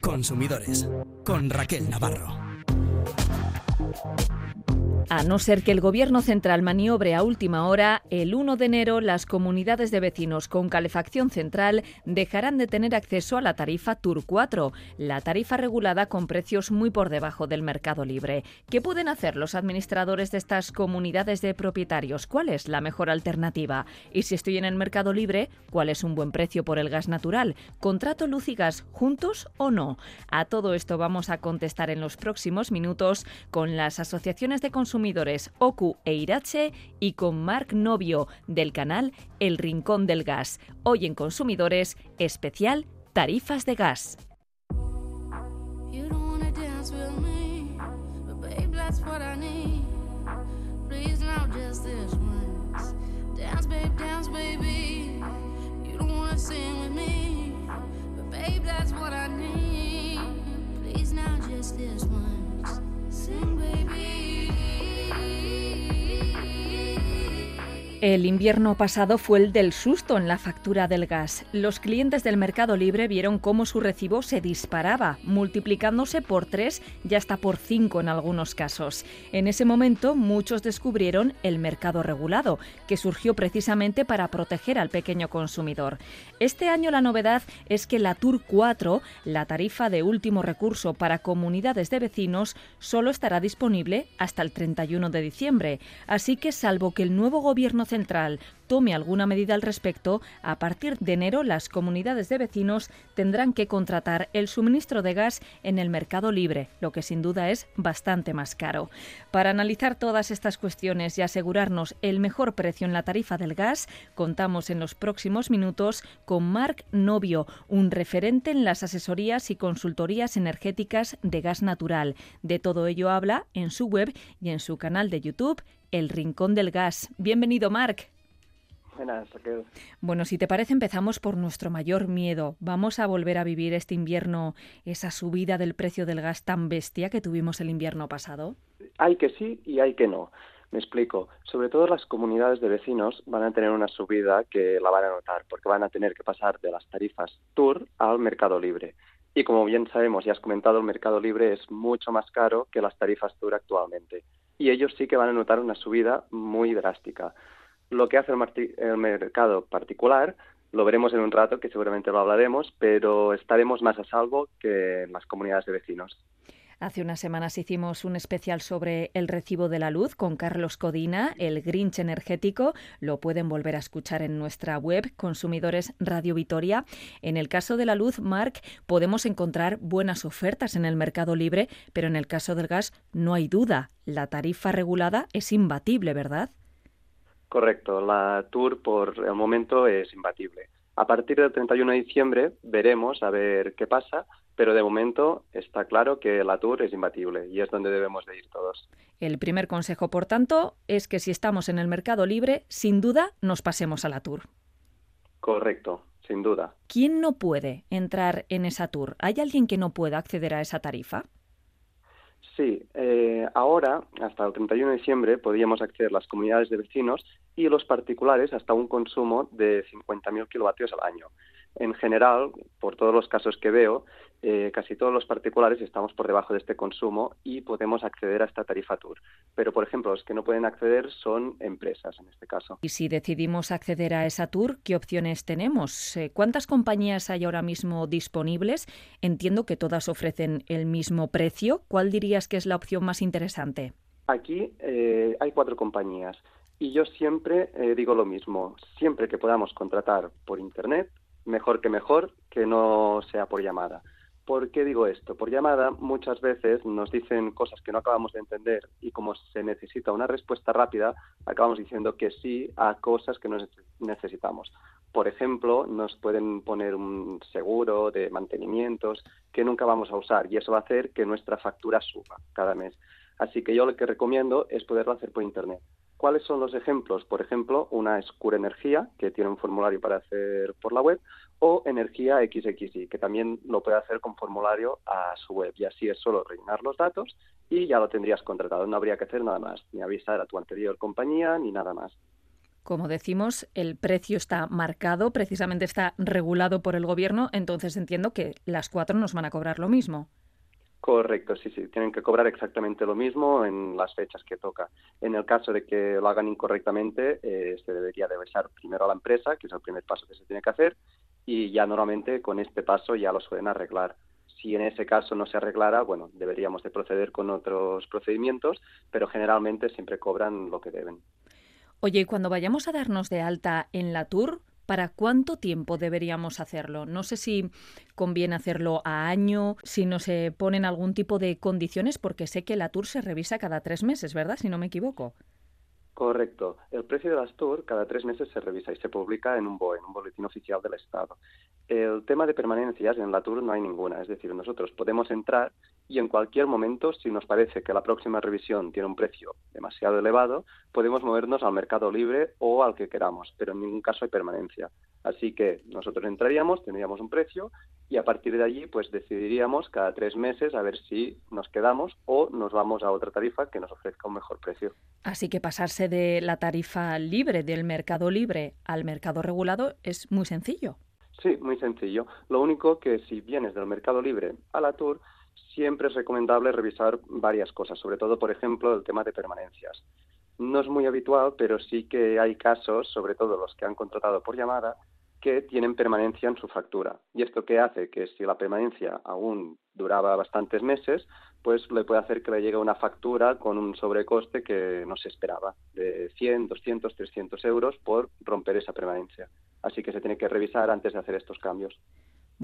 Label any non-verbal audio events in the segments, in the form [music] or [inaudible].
Consumidores con Raquel Navarro. A no ser que el Gobierno central maniobre a última hora, el 1 de enero las comunidades de vecinos con calefacción central dejarán de tener acceso a la tarifa TUR 4, la tarifa regulada con precios muy por debajo del mercado libre. ¿Qué pueden hacer los administradores de estas comunidades de propietarios? ¿Cuál es la mejor alternativa? Y si estoy en el mercado libre, ¿cuál es un buen precio por el gas natural? ¿Contrato luz y gas juntos o no? A todo esto vamos a contestar en los próximos minutos con las asociaciones de consumidores consumidores Oku e Irache y con Marc Novio del canal El Rincón del Gas. Hoy en Consumidores, especial Tarifas de Gas. El invierno pasado fue el del susto en la factura del gas. Los clientes del Mercado Libre vieron cómo su recibo se disparaba, multiplicándose por tres y hasta por cinco en algunos casos. En ese momento muchos descubrieron el mercado regulado, que surgió precisamente para proteger al pequeño consumidor. Este año la novedad es que la Tour 4, la tarifa de último recurso para comunidades de vecinos, solo estará disponible hasta el 31 de diciembre. Así que salvo que el nuevo gobierno central tome alguna medida al respecto, a partir de enero las comunidades de vecinos tendrán que contratar el suministro de gas en el mercado libre, lo que sin duda es bastante más caro. Para analizar todas estas cuestiones y asegurarnos el mejor precio en la tarifa del gas, contamos en los próximos minutos con Marc Novio, un referente en las asesorías y consultorías energéticas de gas natural. De todo ello habla en su web y en su canal de YouTube el Rincón del Gas. Bienvenido, Marc. Buenas, Bueno, si te parece, empezamos por nuestro mayor miedo. ¿Vamos a volver a vivir este invierno esa subida del precio del gas tan bestia que tuvimos el invierno pasado? Hay que sí y hay que no. Me explico. Sobre todo las comunidades de vecinos van a tener una subida que la van a notar porque van a tener que pasar de las tarifas Tour al mercado libre. Y como bien sabemos y has comentado, el mercado libre es mucho más caro que las tarifas Tour actualmente y ellos sí que van a notar una subida muy drástica. Lo que hace el, mercado particular lo veremos en un rato, que seguramente lo hablaremos, pero estaremos más a salvo que en las comunidades de vecinos. Hace unas semanas hicimos un especial sobre el recibo de la luz con Carlos Codina, el Grinch energético. Lo pueden volver a escuchar en nuestra web, Consumidores Radio Vitoria. En el caso de la luz, Marc, podemos encontrar buenas ofertas en el mercado libre, pero en el caso del gas no hay duda. La tarifa regulada es imbatible, ¿verdad? Correcto. La Tour por el momento es imbatible. A partir del 31 de diciembre veremos a ver qué pasa pero de momento está claro que la Tour es imbatible y es donde debemos de ir todos. El primer consejo, por tanto, es que si estamos en el mercado libre, sin duda nos pasemos a la Tour. Correcto, sin duda. ¿Quién no puede entrar en esa Tour? ¿Hay alguien que no pueda acceder a esa tarifa? Sí, eh, ahora, hasta el 31 de diciembre, podíamos acceder las comunidades de vecinos y los particulares hasta un consumo de 50.000 kilovatios al año en general, por todos los casos que veo, eh, casi todos los particulares estamos por debajo de este consumo y podemos acceder a esta tarifa Tour. Pero, por ejemplo, los que no pueden acceder son empresas, en este caso. Y si decidimos acceder a esa Tour, ¿qué opciones tenemos? Eh, ¿Cuántas compañías hay ahora mismo disponibles? Entiendo que todas ofrecen el mismo precio. ¿Cuál dirías que es la opción más interesante? Aquí eh, hay cuatro compañías. Y yo siempre digo lo mismo, siempre que podamos contratar por Internet, mejor que mejor que no sea por llamada. ¿Por qué digo esto? Por llamada muchas veces nos dicen cosas que no acabamos de entender y como se necesita una respuesta rápida, acabamos diciendo que sí a cosas que no necesitamos. Por ejemplo, nos pueden poner un seguro de mantenimientos que nunca vamos a usar y eso va a hacer que nuestra factura suba cada mes. Así que yo lo que recomiendo es poderlo hacer por Internet. ¿Cuáles son los ejemplos? Por ejemplo, una es Cura Energía, que tiene un formulario para hacer por la web, o Energía XXI, que también lo puede hacer con formulario a su web. Y así es solo rellenar los datos y ya lo tendrías contratado. No habría que hacer nada más, ni avisar a tu anterior compañía, ni nada más. Como decimos, el precio está marcado, precisamente está regulado por el gobierno, entonces entiendo que las cuatro nos van a cobrar lo mismo. Correcto, sí, sí, tienen que cobrar exactamente lo mismo en las fechas que toca. En el caso de que lo hagan incorrectamente, eh, se debería de avisar primero a la empresa, que es el primer paso que se tiene que hacer, y ya normalmente con este paso ya lo suelen arreglar. Si en ese caso no se arreglara, bueno, deberíamos de proceder con otros procedimientos, pero generalmente siempre cobran lo que deben. Oye, y cuando vayamos a darnos de alta en la tour, ¿Para cuánto tiempo deberíamos hacerlo? No sé si conviene hacerlo a año, si no se ponen algún tipo de condiciones, porque sé que la tour se revisa cada tres meses, ¿verdad? Si no me equivoco. Correcto. El precio de las tours cada tres meses se revisa y se publica en un en un boletín oficial del Estado. El tema de permanencias en la tour no hay ninguna, es decir, nosotros podemos entrar y en cualquier momento, si nos parece que la próxima revisión tiene un precio demasiado elevado, podemos movernos al mercado libre o al que queramos, pero en ningún caso hay permanencia. Así que nosotros entraríamos, tendríamos un precio y a partir de allí pues decidiríamos cada tres meses a ver si nos quedamos o nos vamos a otra tarifa que nos ofrezca un mejor precio. Así que pasarse de la tarifa libre, del mercado libre al mercado regulado es muy sencillo. Sí, muy sencillo. Lo único que si vienes del mercado libre a la tour, siempre es recomendable revisar varias cosas, sobre todo, por ejemplo, el tema de permanencias. No es muy habitual, pero sí que hay casos, sobre todo los que han contratado por llamada, que tienen permanencia en su factura. ¿Y esto qué hace? Que si la permanencia aún duraba bastantes meses, pues le puede hacer que le llegue una factura con un sobrecoste que no se esperaba, de 100, 200, 300 euros por romper esa permanencia. Así que se tiene que revisar antes de hacer estos cambios.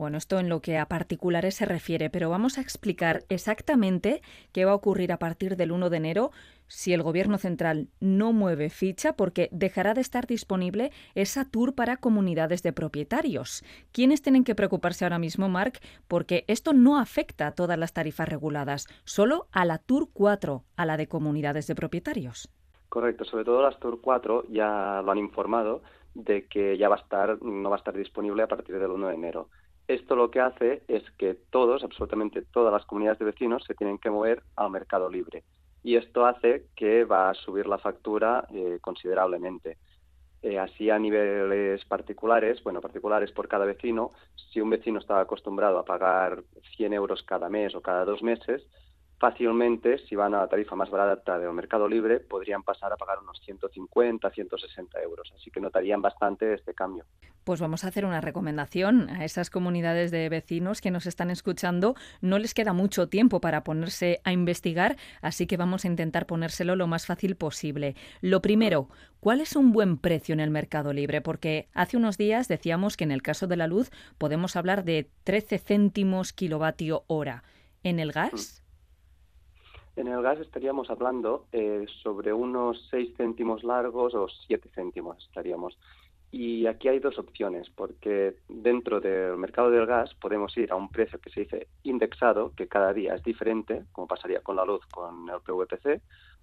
Bueno, esto en lo que a particulares se refiere, pero vamos a explicar exactamente qué va a ocurrir a partir del 1 de enero si el Gobierno central no mueve ficha porque dejará de estar disponible esa tour para comunidades de propietarios. ¿Quiénes tienen que preocuparse ahora mismo, Marc? Porque esto no afecta a todas las tarifas reguladas, solo a la Tour 4, a la de comunidades de propietarios. Correcto, sobre todo las Tour 4 ya lo han informado de que ya va a estar, no va a estar disponible a partir del 1 de enero. Esto lo que hace es que todos, absolutamente todas las comunidades de vecinos, se tienen que mover al mercado libre. Y esto hace que va a subir la factura eh, considerablemente. Eh, así a niveles particulares, bueno, particulares por cada vecino, si un vecino estaba acostumbrado a pagar 100 euros cada mes o cada dos meses, fácilmente, si van a la tarifa más barata del mercado libre, podrían pasar a pagar unos 150, 160 euros. Así que notarían bastante este cambio. Pues vamos a hacer una recomendación a esas comunidades de vecinos que nos están escuchando. No les queda mucho tiempo para ponerse a investigar, así que vamos a intentar ponérselo lo más fácil posible. Lo primero, ¿cuál es un buen precio en el mercado libre? Porque hace unos días decíamos que en el caso de la luz podemos hablar de 13 céntimos kilovatio hora. ¿En el gas? En el gas estaríamos hablando eh, sobre unos 6 céntimos largos o 7 céntimos estaríamos. Y aquí hay dos opciones, porque dentro del mercado del gas podemos ir a un precio que se dice indexado, que cada día es diferente, como pasaría con la luz con el PVPC,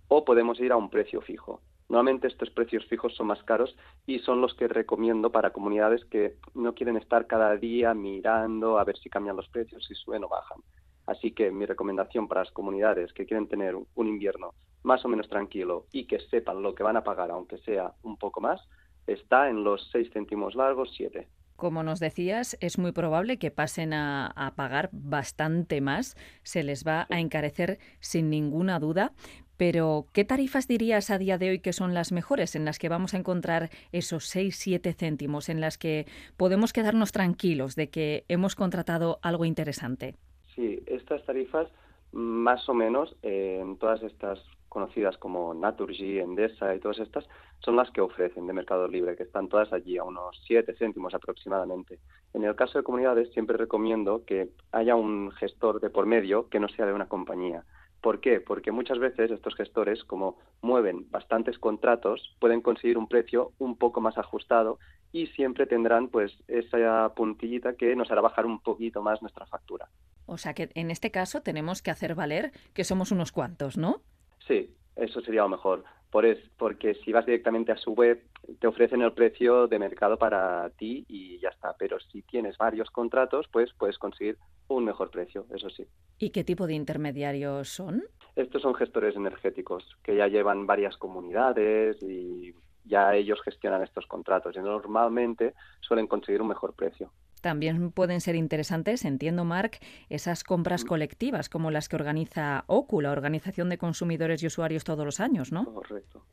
o podemos ir a un precio fijo. Normalmente estos precios fijos son más caros y son los que recomiendo para comunidades que no quieren estar cada día mirando a ver si cambian los precios, si suben o bajan. Así que mi recomendación para las comunidades que quieren tener un invierno más o menos tranquilo y que sepan lo que van a pagar, aunque sea un poco más, está en los 6 céntimos largos, 7. Como nos decías, es muy probable que pasen a, a, pagar bastante más, se les va a encarecer sin ninguna duda. Pero, ¿qué tarifas dirías a día de hoy que son las mejores, en las que vamos a encontrar esos 6-7 céntimos, en las que podemos quedarnos tranquilos de que hemos contratado algo interesante? Sí, estas tarifas más o menos en todas estas conocidas como Naturgy, Endesa y todas estas son las que ofrecen de mercado libre, que están todas allí a unos 7 céntimos aproximadamente. En el caso de comunidades siempre recomiendo que haya un gestor de por medio que no sea de una compañía. ¿Por qué? Porque muchas veces estos gestores, como mueven bastantes contratos, pueden conseguir un precio un poco más ajustado y siempre tendrán pues esa puntillita que nos hará bajar un poquito más nuestra factura. O sea que en este caso tenemos que hacer valer que somos unos cuantos, ¿no? Sí, eso sería lo mejor. Por es, porque si vas directamente a su web, te ofrecen el precio de mercado para ti y ya está. Pero si tienes varios contratos, pues puedes conseguir un mejor precio, eso sí. ¿Y qué tipo de intermediarios son? Estos son gestores energéticos que ya llevan varias comunidades y ya ellos gestionan estos contratos y normalmente suelen conseguir un mejor precio. También pueden ser interesantes, entiendo, Marc, esas compras mm. colectivas como las que organiza OCU, la Organización de Consumidores y Usuarios, todos los años, ¿no? Correcto.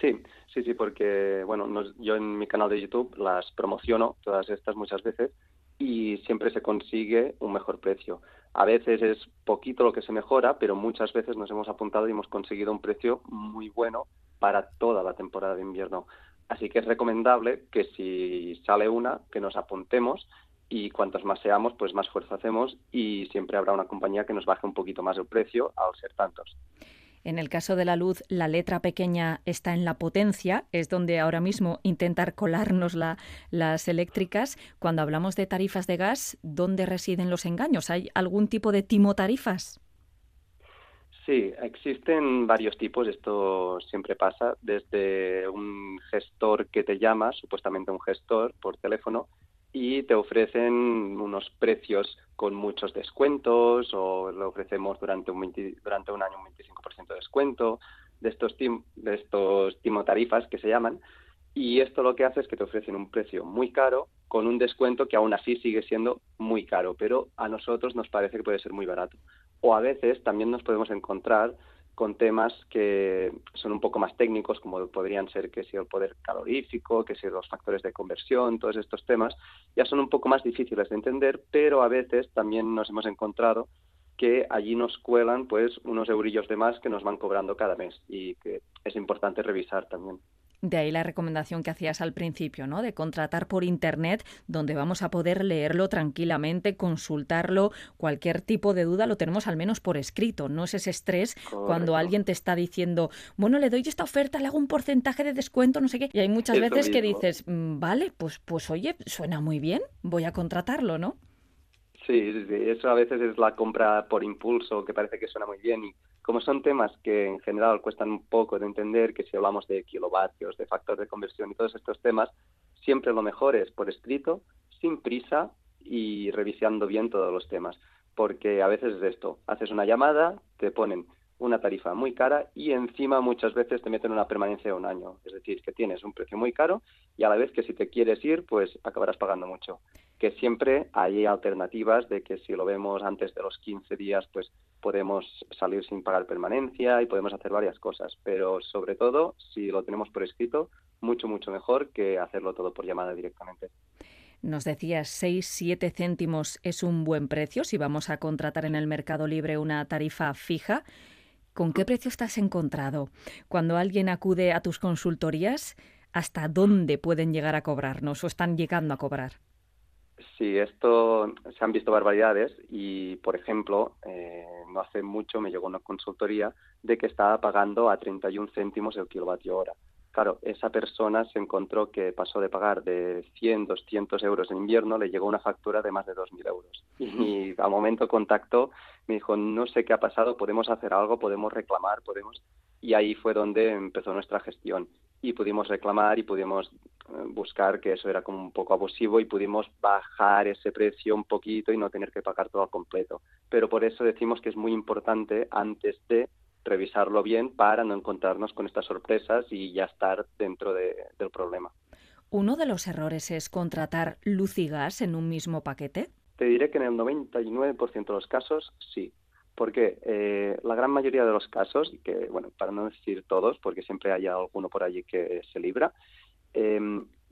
Sí, sí, sí, porque bueno, yo en mi canal de YouTube las promociono todas estas muchas veces y siempre se consigue un mejor precio. A veces es poquito lo que se mejora, pero muchas veces nos hemos apuntado y hemos conseguido un precio muy bueno para toda la temporada de invierno. Así que es recomendable que si sale una, que nos apuntemos y cuantos más seamos, pues más fuerza hacemos y siempre habrá una compañía que nos baje un poquito más el precio al ser tantos. En el caso de la luz, la letra pequeña está en la potencia, es donde ahora mismo intentar colarnos las eléctricas. Cuando hablamos de tarifas de gas, ¿dónde residen los engaños? ¿Hay algún tipo de timo tarifas? Sí, existen varios tipos, esto siempre pasa, desde un gestor que te llama, supuestamente un gestor por teléfono, y te ofrecen unos precios con muchos descuentos o lo ofrecemos durante un, durante un año un 25% de descuento de estos, de estos timotarifas que se llaman y esto lo que hace es que te ofrecen un precio muy caro con un descuento que aún así sigue siendo muy caro, pero a nosotros nos parece que puede ser muy barato. O a veces también nos podemos encontrar con temas que son un poco más técnicos, como podrían ser que si el poder calorífico, que si los factores de conversión, todos estos temas, ya son un poco más difíciles de entender, pero a veces también nos hemos encontrado que allí nos cuelan pues unos eurillos de más que nos van cobrando cada mes y que es importante revisar también. De ahí la recomendación que hacías al principio, ¿no? De contratar por Internet, donde vamos a poder leerlo tranquilamente, consultarlo. Cualquier tipo de duda lo tenemos al menos por escrito. No es ese estrés cuando alguien te está diciendo, bueno, le doy esta oferta, le hago un porcentaje de descuento, no sé qué. Y hay muchas veces que dices, mm, vale, pues, pues oye, suena muy bien, voy a contratarlo, ¿no? Sí, sí, sí, eso a veces es la compra por impulso, que parece que suena muy bien y como son temas que en general cuestan un poco de entender, que si hablamos de kilovatios, de factor de conversión y todos estos temas, siempre lo mejor es por escrito, sin prisa y revisando bien todos los temas, porque a veces es esto, haces una llamada, te ponen una tarifa muy cara y encima muchas veces te meten una permanencia de un año. Es decir, que tienes un precio muy caro y a la vez que si te quieres ir, pues acabarás pagando mucho. Que siempre hay alternativas de que si lo vemos antes de los 15 días, pues podemos salir sin pagar permanencia y podemos hacer varias cosas. Pero sobre todo, si lo tenemos por escrito, mucho, mucho mejor que hacerlo todo por llamada directamente. Nos decías 6, 7 céntimos es un buen precio si vamos a contratar en el Mercado Libre una tarifa fija. ¿Con qué precio estás encontrado? Cuando alguien acude a tus consultorías, ¿hasta dónde pueden llegar a cobrarnos o están llegando a cobrar? Sí, esto se han visto barbaridades y, por ejemplo, eh, no hace mucho me llegó una consultoría de que estaba pagando a 31 céntimos el kilovatio hora. Claro, esa persona se encontró que pasó de pagar de 100, 200 euros en invierno, le llegó una factura de más de 2.000 euros. Y al momento contactó, me dijo, no sé qué ha pasado, podemos hacer algo, podemos reclamar, podemos... Y ahí fue donde empezó nuestra gestión. Y pudimos reclamar y pudimos eh, buscar que eso era como un poco abusivo y pudimos bajar ese precio un poquito y no tener que pagar todo al completo. Pero por eso decimos que es muy importante antes de revisarlo bien para no encontrarnos con estas sorpresas y ya estar dentro del problema. ¿Uno de los errores es contratar luz y gas en un mismo paquete? Te diré que en el 99% de los casos sí. Porque eh, la gran mayoría de los casos, que bueno, para no decir todos, porque siempre hay alguno por allí que se libra, eh,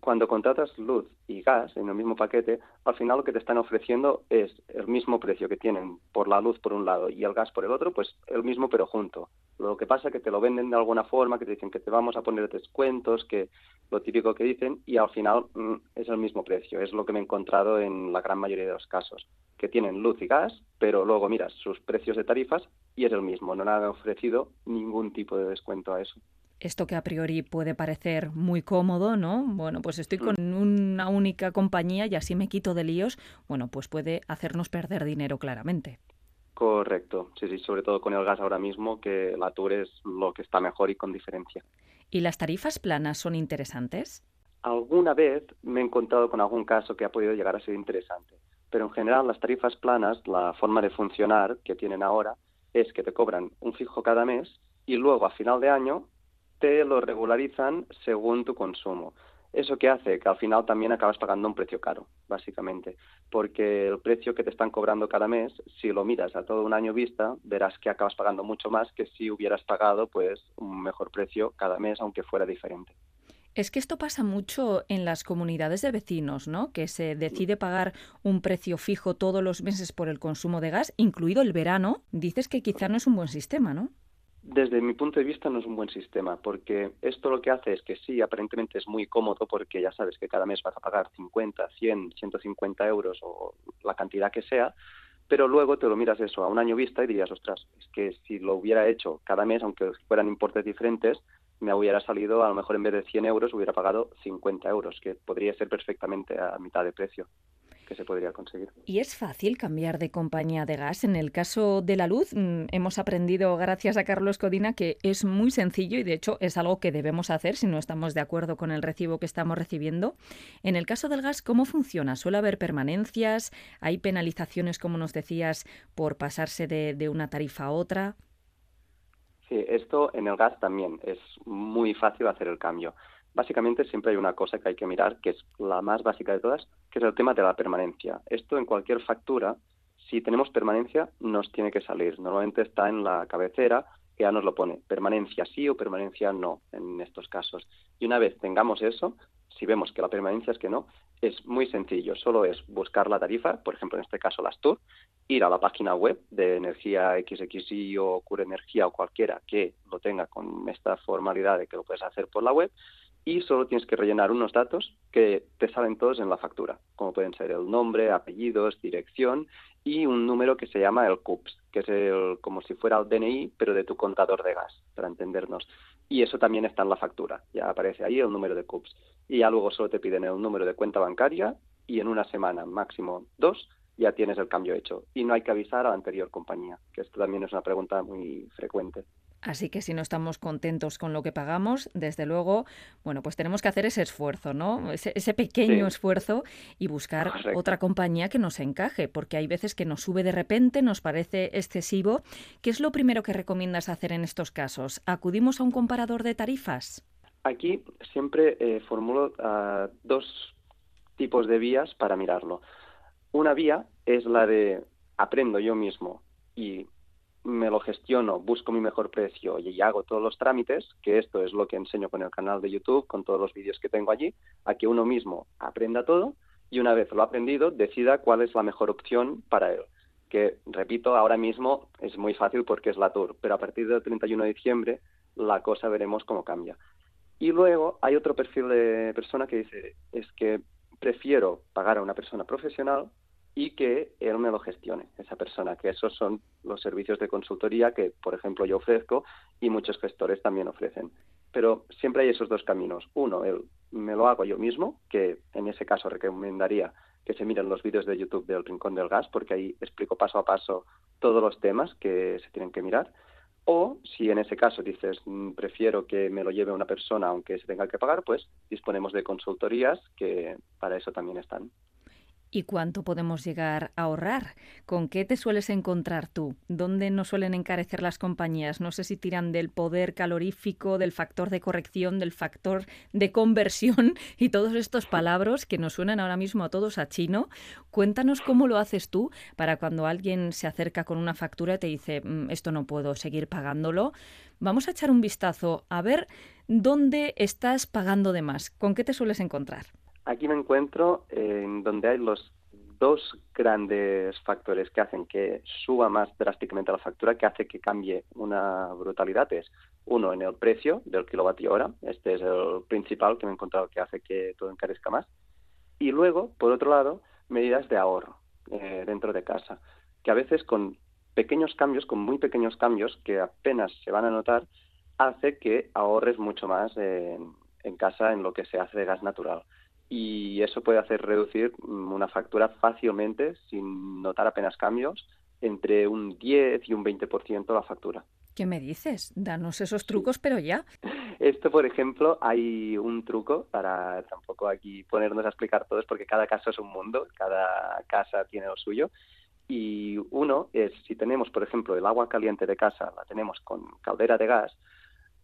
cuando contratas luz y gas en el mismo paquete, al final lo que te están ofreciendo es el mismo precio que tienen por la luz por un lado y el gas por el otro, pues el mismo pero junto. Lo que pasa es que te lo venden de alguna forma, que te dicen que te vamos a poner descuentos, que lo típico que dicen, y al final mm, es el mismo precio. Es lo que me he encontrado en la gran mayoría de los casos, que tienen luz y gas, pero luego miras sus precios de tarifas y es el mismo. No han ofrecido ningún tipo de descuento a eso esto que a priori puede parecer muy cómodo, ¿no? Bueno, pues estoy con mm. una única compañía y así me quito de líos, bueno, pues puede hacernos perder dinero claramente. Correcto, sí, sí, sobre todo con el gas ahora mismo, que la Tour es lo que está mejor y con diferencia. ¿Y las tarifas planas son interesantes? Alguna vez me he encontrado con algún caso que ha podido llegar a ser interesante, pero en general las tarifas planas, la forma de funcionar que tienen ahora es que te cobran un fijo cada mes y luego a final de año te lo regularizan según tu consumo. ¿Eso qué hace? Que al final también acabas pagando un precio caro, básicamente, porque el precio que te están cobrando cada mes, si lo miras a todo un año vista, verás que acabas pagando mucho más que si hubieras pagado pues un mejor precio cada mes, aunque fuera diferente. Es que esto pasa mucho en las comunidades de vecinos, ¿no? Que se decide pagar un precio fijo todos los meses por el consumo de gas, incluido el verano. Dices que quizá no es un buen sistema, ¿no? Desde mi punto de vista no es un buen sistema, porque esto lo que hace es que sí, aparentemente es muy cómodo, porque ya sabes que cada mes vas a pagar 50, 100, 150 euros o la cantidad que sea, pero luego te lo miras eso a un año vista y dirías, ostras, es que si lo hubiera hecho cada mes, aunque fueran importes diferentes, me hubiera salido, a lo mejor en vez de 100 euros, hubiera pagado 50 euros, que podría ser perfectamente a mitad de precio que se podría conseguir. ¿Y es fácil cambiar de compañía de gas? En el caso de la luz, mm, hemos aprendido, gracias a Carlos Codina, que es muy sencillo y de hecho es algo que debemos hacer si no estamos de acuerdo con el recibo que estamos recibiendo. En el caso del gas, ¿cómo funciona? ¿Suele haber permanencias? ¿Hay penalizaciones, como nos decías, por pasarse de, de una tarifa a otra? Sí, esto en el gas también es muy fácil hacer el cambio. Básicamente siempre hay una cosa que hay que mirar, que es la más básica de todas, que es el tema de la permanencia. Esto en cualquier factura, si tenemos permanencia, nos tiene que salir. Normalmente está en la cabecera, que ya nos lo pone, permanencia sí o permanencia no en estos casos. Y una vez tengamos eso, si vemos que la permanencia es que no, es muy sencillo, solo es buscar la tarifa, por ejemplo en este caso las TUR, ir a la página web de Energía XXI o Cure Energía o cualquiera que lo tenga con esta formalidad de que lo puedes hacer por la web y solo tienes que rellenar unos datos que te salen todos en la factura, como pueden ser el nombre, apellidos, dirección y un número que se llama el CUPS, que es el, como si fuera el DNI, pero de tu contador de gas, para entendernos. Y eso también está en la factura, ya aparece ahí el número de CUPS. Y ya luego solo te piden el número de cuenta bancaria y en una semana, máximo dos, ya tienes el cambio hecho. Y no hay que avisar a la anterior compañía, que esto también es una pregunta muy frecuente. Así que si no estamos contentos con lo que pagamos, desde luego, bueno, pues tenemos que hacer ese esfuerzo, ¿no? Ese, pequeño esfuerzo y buscar otra compañía que nos encaje, porque hay veces que nos sube de repente, nos parece excesivo. ¿Qué es lo primero que recomiendas hacer en estos casos? ¿Acudimos a un comparador de tarifas? Aquí siempre eh, formulo ah, dos tipos de vías para mirarlo. Una vía es la de aprendo yo mismo y me lo gestiono, busco mi mejor precio y hago todos los trámites, que esto es lo que enseño con el canal de YouTube, con todos los vídeos que tengo allí, a que uno mismo aprenda todo y una vez lo ha aprendido, decida cuál es la mejor opción para él. Que, repito, ahora mismo es muy fácil porque es la Tour, pero a partir del 31 de diciembre la cosa veremos cómo cambia. Y luego hay otro perfil de persona que dice, es que prefiero pagar a una persona profesional y que él me lo gestione, esa persona, que esos son los servicios de consultoría que, por ejemplo, yo ofrezco y muchos gestores también ofrecen. Pero siempre hay esos dos caminos. Uno, el me lo hago yo mismo, que en ese caso recomendaría que se miren los vídeos de YouTube del Rincón del Gas, porque ahí explico paso a paso todos los temas que se tienen que mirar. O si en ese caso dices, mm, prefiero que me lo lleve una persona aunque se tenga que pagar, pues disponemos de consultorías que para eso también están. ¿Y cuánto podemos llegar a ahorrar? ¿Con qué te sueles encontrar tú? ¿Dónde no suelen encarecer las compañías? No sé si tiran del poder calorífico, del factor de corrección, del factor de conversión [laughs] y todos estos palabras que nos suenan ahora mismo a todos a chino. Cuéntanos cómo lo haces tú para cuando alguien se acerca con una factura y te dice mm, esto no puedo seguir pagándolo. Vamos a echar un vistazo a ver dónde estás pagando de más. ¿Con qué te sueles encontrar? Aquí me encuentro en donde hay los dos grandes factores que hacen que suba más drásticamente la factura, que hace que cambie una brutalidad, es uno en el precio del kilovatio hora, este es el principal que me he encontrado que hace que todo encarezca más, y luego, por otro lado, medidas de ahorro eh, dentro de casa, que a veces con pequeños cambios, con muy pequeños cambios que apenas se van a notar, hace que ahorres mucho más en casa en lo que se hace de gas natural y eso puede hacer reducir mm, una factura fácilmente, sin notar apenas cambios, entre un 10 y un 20% la factura. ¿Qué me dices? Danos esos trucos, pero ya. [laughs] Esto, por ejemplo, hay un truco para tampoco aquí ponernos a explicar todos, porque cada caso es un mundo, cada casa tiene lo suyo. Y uno es, si tenemos, por ejemplo, el agua caliente de casa, la tenemos con caldera de gas,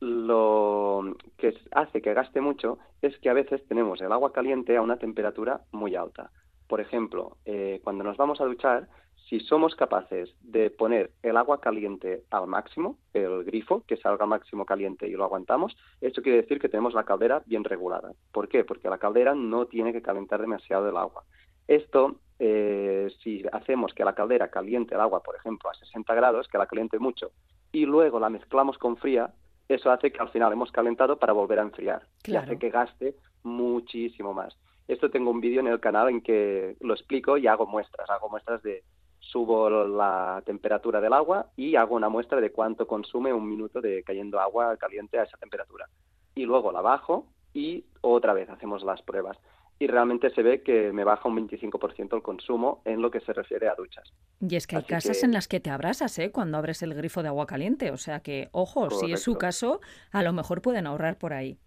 lo que hace que gaste mucho es que a veces tenemos el agua caliente a una temperatura muy alta. Por ejemplo, eh, cuando nos vamos a duchar, si somos capaces de poner el agua caliente al máximo, el grifo, que salga al máximo caliente y lo aguantamos, eso quiere decir que tenemos la caldera bien regulada. ¿Por qué? Porque la caldera no tiene que calentar demasiado el agua. Esto, eh, si hacemos que la caldera caliente el agua, por ejemplo, a 60 grados, que la caliente mucho, y luego la mezclamos con fría, eso hace que al final hemos calentado para volver a enfriar. Y hace que gaste muchísimo más. Esto tengo un vídeo en el canal en que lo explico y hago muestras. Hago muestras de subo la temperatura del agua y hago una muestra de cuánto consume un minuto de cayendo agua caliente a esa temperatura. Y luego la bajo y otra vez hacemos las pruebas. Y realmente se ve que me baja un 25% el consumo en lo que se refiere a duchas. Y es que hay casas en las que te abrasas ¿eh? cuando abres el grifo de agua caliente. O sea que, ojo, si es su caso, a lo mejor pueden ahorrar por ahí.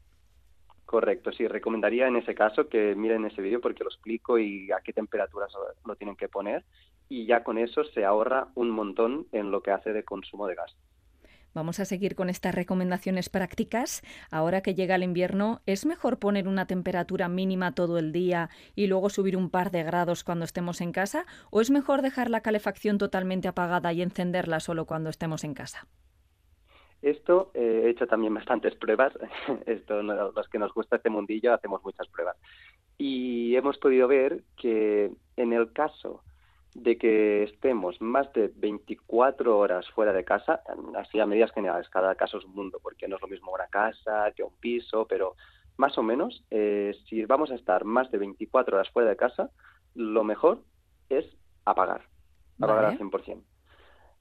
Correcto, sí, recomendaría en ese caso que miren ese vídeo porque lo explico y a qué temperaturas lo tienen que poner y ya con eso se ahorra un montón en lo que hace de consumo de gas. Vamos a seguir con estas recomendaciones prácticas. Ahora que llega el invierno, ¿es mejor poner una temperatura mínima todo el día y luego subir un par de grados cuando estemos en casa? ¿O es mejor dejar la calefacción totalmente apagada y encenderla solo cuando estemos en casa? Esto eh, he hecho también bastantes pruebas. [laughs] Esto, los que nos gusta este mundillo, hacemos muchas pruebas. Y hemos podido ver que en el caso de que estemos más de 24 horas fuera de casa, así a medidas generales, cada caso es un mundo, porque no es lo mismo una casa que un piso, pero más o menos, eh, si vamos a estar más de 24 horas fuera de casa, lo mejor es apagar, apagar al 100%.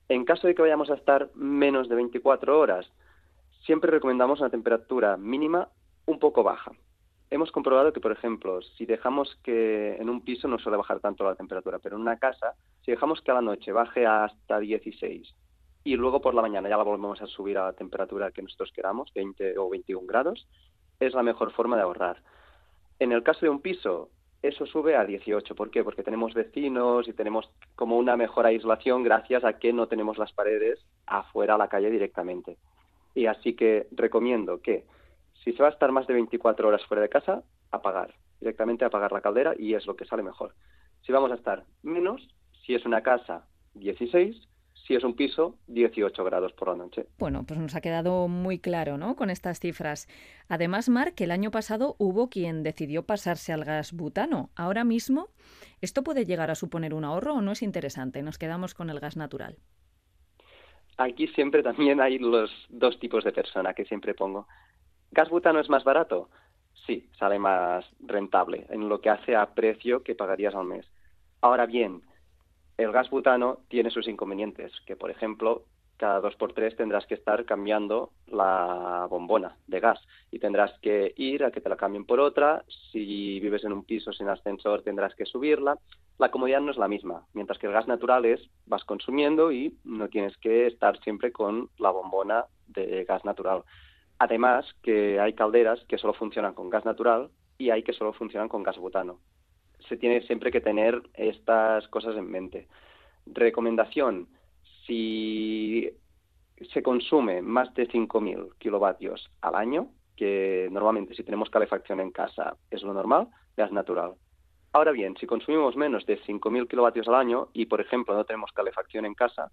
En caso de que vayamos a estar menos de 24 horas, siempre recomendamos una temperatura mínima un poco baja hemos comprobado que, por ejemplo, si dejamos que en un piso no suele bajar tanto la temperatura, pero en una casa, si dejamos que a la noche baje hasta 16 y luego por la mañana ya la volvemos a subir a la temperatura que nosotros queramos, 20 o 21 grados, es la mejor forma de ahorrar. En el caso de un piso, eso sube a 18. ¿Por qué? Porque tenemos vecinos y tenemos como una mejor aislación gracias a que no tenemos las paredes afuera a la calle directamente. Y así que recomiendo que si se va a estar más de 24 horas fuera de casa, apagar, directamente apagar la caldera y es lo que sale mejor. Si vamos a estar menos, si es una casa, 16, si es un piso, 18 grados por la noche. Bueno, pues nos ha quedado muy claro, ¿no? Con estas cifras. Además, Marc, el año pasado hubo quien decidió pasarse al gas butano. Ahora mismo, ¿esto puede llegar a suponer un ahorro o no es interesante? Nos quedamos con el gas natural. Aquí siempre también hay los dos tipos de persona que siempre pongo. ¿Gas butano es más barato? Sí, sale más rentable en lo que hace a precio que pagarías al mes. Ahora bien, el gas butano tiene sus inconvenientes, que por ejemplo, cada dos por tres tendrás que estar cambiando la bombona de gas y tendrás que ir a que te la cambien por otra. Si vives en un piso sin ascensor tendrás que subirla. La comodidad no es la misma, mientras que el gas natural es vas consumiendo y no tienes que estar siempre con la bombona de gas natural. Además, que hay calderas que solo funcionan con gas natural y hay que solo funcionan con gas butano. Se tiene siempre que tener estas cosas en mente. Recomendación, si se consume más de 5.000 kilovatios al año, que normalmente si tenemos calefacción en casa es lo normal, gas natural. Ahora bien, si consumimos menos de 5.000 kilovatios al año y, por ejemplo, no tenemos calefacción en casa,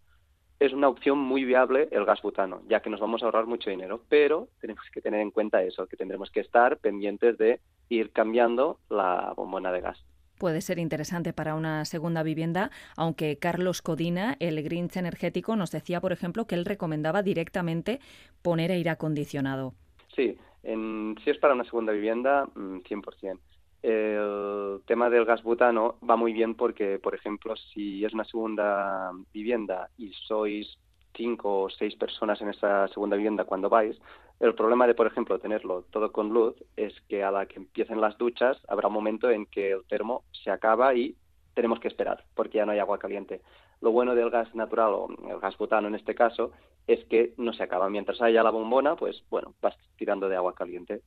es una opción muy viable el gas butano, ya que nos vamos a ahorrar mucho dinero, pero tenemos que tener en cuenta eso, que tendremos que estar pendientes de ir cambiando la bombona de gas. Puede ser interesante para una segunda vivienda, aunque Carlos Codina, el Grinch energético, nos decía, por ejemplo, que él recomendaba directamente poner aire acondicionado. Sí, si es para una segunda vivienda, 100%. El tema del gas butano va muy bien porque, por ejemplo, si es una segunda vivienda y sois cinco o seis personas en esa segunda vivienda cuando vais, el problema de, por ejemplo, tenerlo todo con luz es que a la que empiecen las duchas habrá un momento en que el termo se acaba y tenemos que esperar porque ya no hay agua caliente. Lo bueno del gas natural o el gas butano en este caso es que no se acaba. Mientras haya la bombona, pues bueno, vas tirando de agua caliente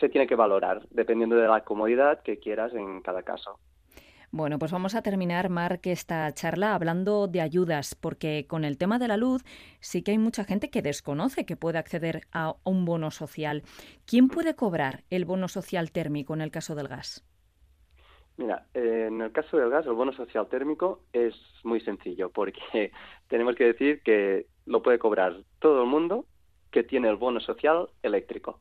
se tiene que valorar dependiendo de la comodidad que quieras en cada caso. Bueno, pues vamos a terminar, Marc, esta charla hablando de ayudas, porque con el tema de la luz sí que hay mucha gente que desconoce que puede acceder a un bono social. ¿Quién puede cobrar el bono social térmico en el caso del gas? Mira, en el caso del gas, el bono social térmico es muy sencillo, porque [laughs] tenemos que decir que lo puede cobrar todo el mundo que tiene el bono social eléctrico.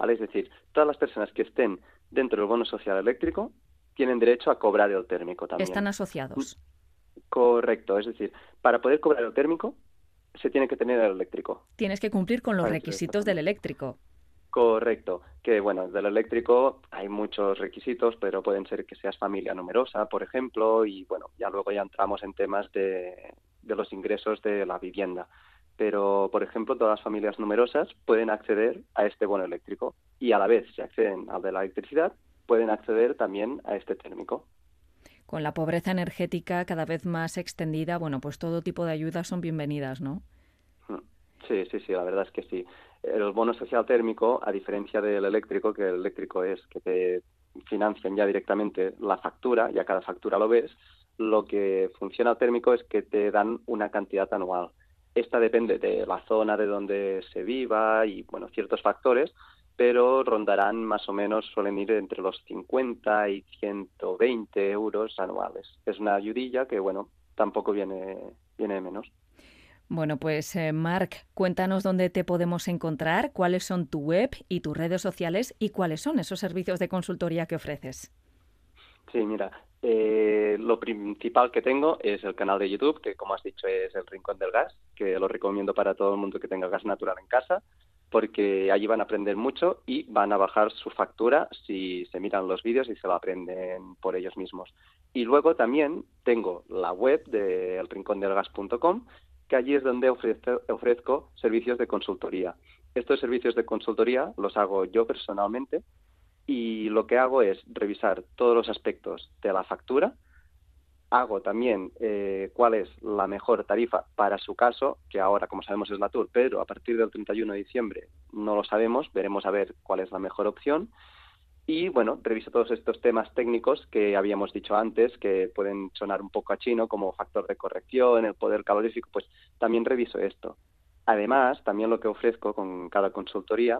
¿Vale? Es decir, todas las personas que estén dentro del bono social eléctrico tienen derecho a cobrar el térmico también. Están asociados. Correcto, es decir, para poder cobrar el térmico se tiene que tener el eléctrico. Tienes que cumplir con los requisitos del eléctrico. Correcto, que bueno, del eléctrico hay muchos requisitos, pero pueden ser que seas familia numerosa, por ejemplo, y bueno, ya luego ya entramos en temas de, de los ingresos de la vivienda. Pero, por ejemplo, todas las familias numerosas pueden acceder a este bono eléctrico y a la vez, si acceden al de la electricidad, pueden acceder también a este térmico. Con la pobreza energética cada vez más extendida, bueno, pues todo tipo de ayudas son bienvenidas, ¿no? Mm. Sí, sí, sí, la verdad es que sí. El bono social térmico, a diferencia del eléctrico, que el eléctrico es que te financian ya directamente la factura, ya cada factura lo ves, lo que funciona térmico es que te dan una cantidad anual. Esta depende de la zona de donde se viva y, bueno, ciertos factores, pero rondarán más o menos, suelen ir entre los 50 y 120 euros anuales. Es una ayudilla que, bueno, tampoco viene, viene menos. Bueno, pues eh, Marc, cuéntanos dónde te podemos encontrar, cuáles son tu web y tus redes sociales y cuáles son esos servicios de consultoría que ofreces. Sí, mira, eh, lo principal que tengo es el canal de YouTube, que como has dicho es el Rincón del Gas, que lo recomiendo para todo el mundo que tenga gas natural en casa porque allí van a aprender mucho y van a bajar su factura si se miran los vídeos y se lo aprenden por ellos mismos. Y luego también tengo la web de elrincondelgas.com, que allí es donde ofrezco, ofrezco servicios de consultoría. Estos servicios de consultoría los hago yo personalmente y lo que hago es revisar todos los aspectos de la factura, hago también eh, cuál es la mejor tarifa para su caso, que ahora, como sabemos, es la Tour, pero a partir del 31 de diciembre no lo sabemos, veremos a ver cuál es la mejor opción. Y bueno, reviso todos estos temas técnicos que habíamos dicho antes, que pueden sonar un poco a chino, como factor de corrección, el poder calorífico, pues también reviso esto. Además, también lo que ofrezco con cada consultoría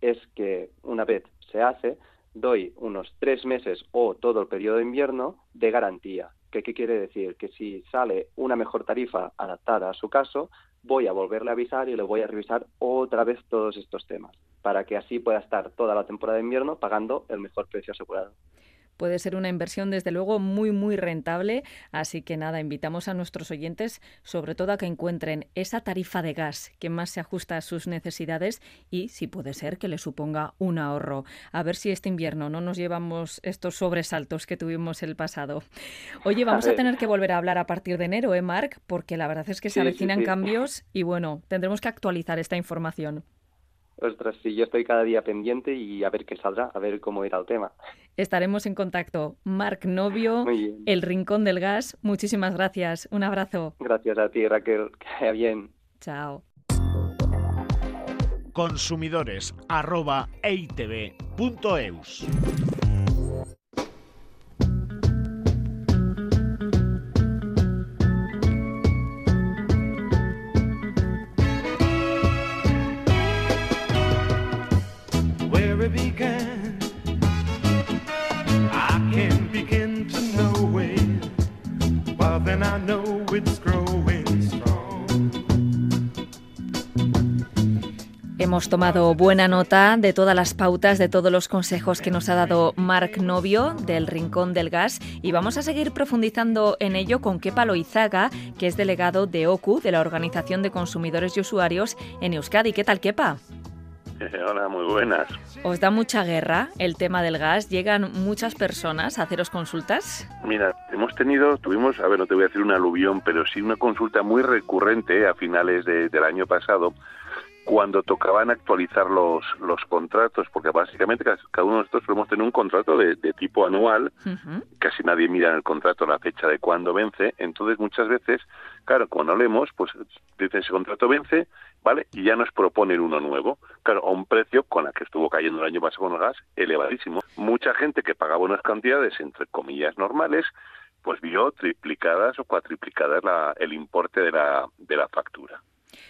es que una vez se hace, doy unos tres meses o todo el periodo de invierno de garantía. ¿Qué, quiere decir? Que si sale una mejor tarifa adaptada a su caso, voy a volverle a avisar y le voy a revisar otra vez todos estos temas, para que así pueda estar toda la temporada de invierno pagando el mejor precio asegurado puede ser una inversión desde luego muy muy rentable, así que nada, invitamos a nuestros oyentes sobre todo a que encuentren esa tarifa de gas que más se ajusta a sus necesidades y si puede ser que le suponga un ahorro. A ver si este invierno no nos llevamos estos sobresaltos que tuvimos el pasado. Oye, vamos a, tener que volver a hablar a partir de enero, ¿eh, Marc? Porque la verdad es que se avecinan cambios y bueno, tendremos que actualizar esta información. Ostras, sí, yo estoy cada día pendiente y a ver qué saldrá, a ver cómo irá el tema. Estaremos en contacto. Marc Novio, El Rincón del Gas, muchísimas gracias. Un abrazo. Gracias a ti, Raquel. Que vaya bien. Chao. Consumidores arroba, Hemos tomado buena nota de todas las pautas, de todos los consejos que nos ha dado Marc Novio del Rincón del Gas y vamos a seguir profundizando en ello con Kepa Loizaga, que es delegado de OCU, de la Organización de Consumidores y Usuarios en Euskadi. ¿Qué tal, Kepa? [laughs] Hola, muy buenas. ¿Os da mucha guerra el tema del gas? ¿Llegan muchas personas a haceros consultas? Mira, hemos tenido, tuvimos, a ver, no te voy a decir un aluvión, pero sí una consulta muy recurrente a finales del año pasado cuando tocaban actualizar los, los contratos, porque básicamente cada uno de nosotros podemos tener un contrato de, tipo anual, casi nadie mira en el contrato la fecha de cuándo vence, entonces muchas veces, claro, cuando leemos, pues dice ese contrato vence, ¿vale? Y ya nos proponen uno nuevo, claro, a un precio con el que estuvo cayendo el año pasado con el gas elevadísimo. Mucha gente que pagaba unas cantidades, entre comillas, normales, pues vio triplicadas o cuatriplicadas la, el importe de la, de la factura.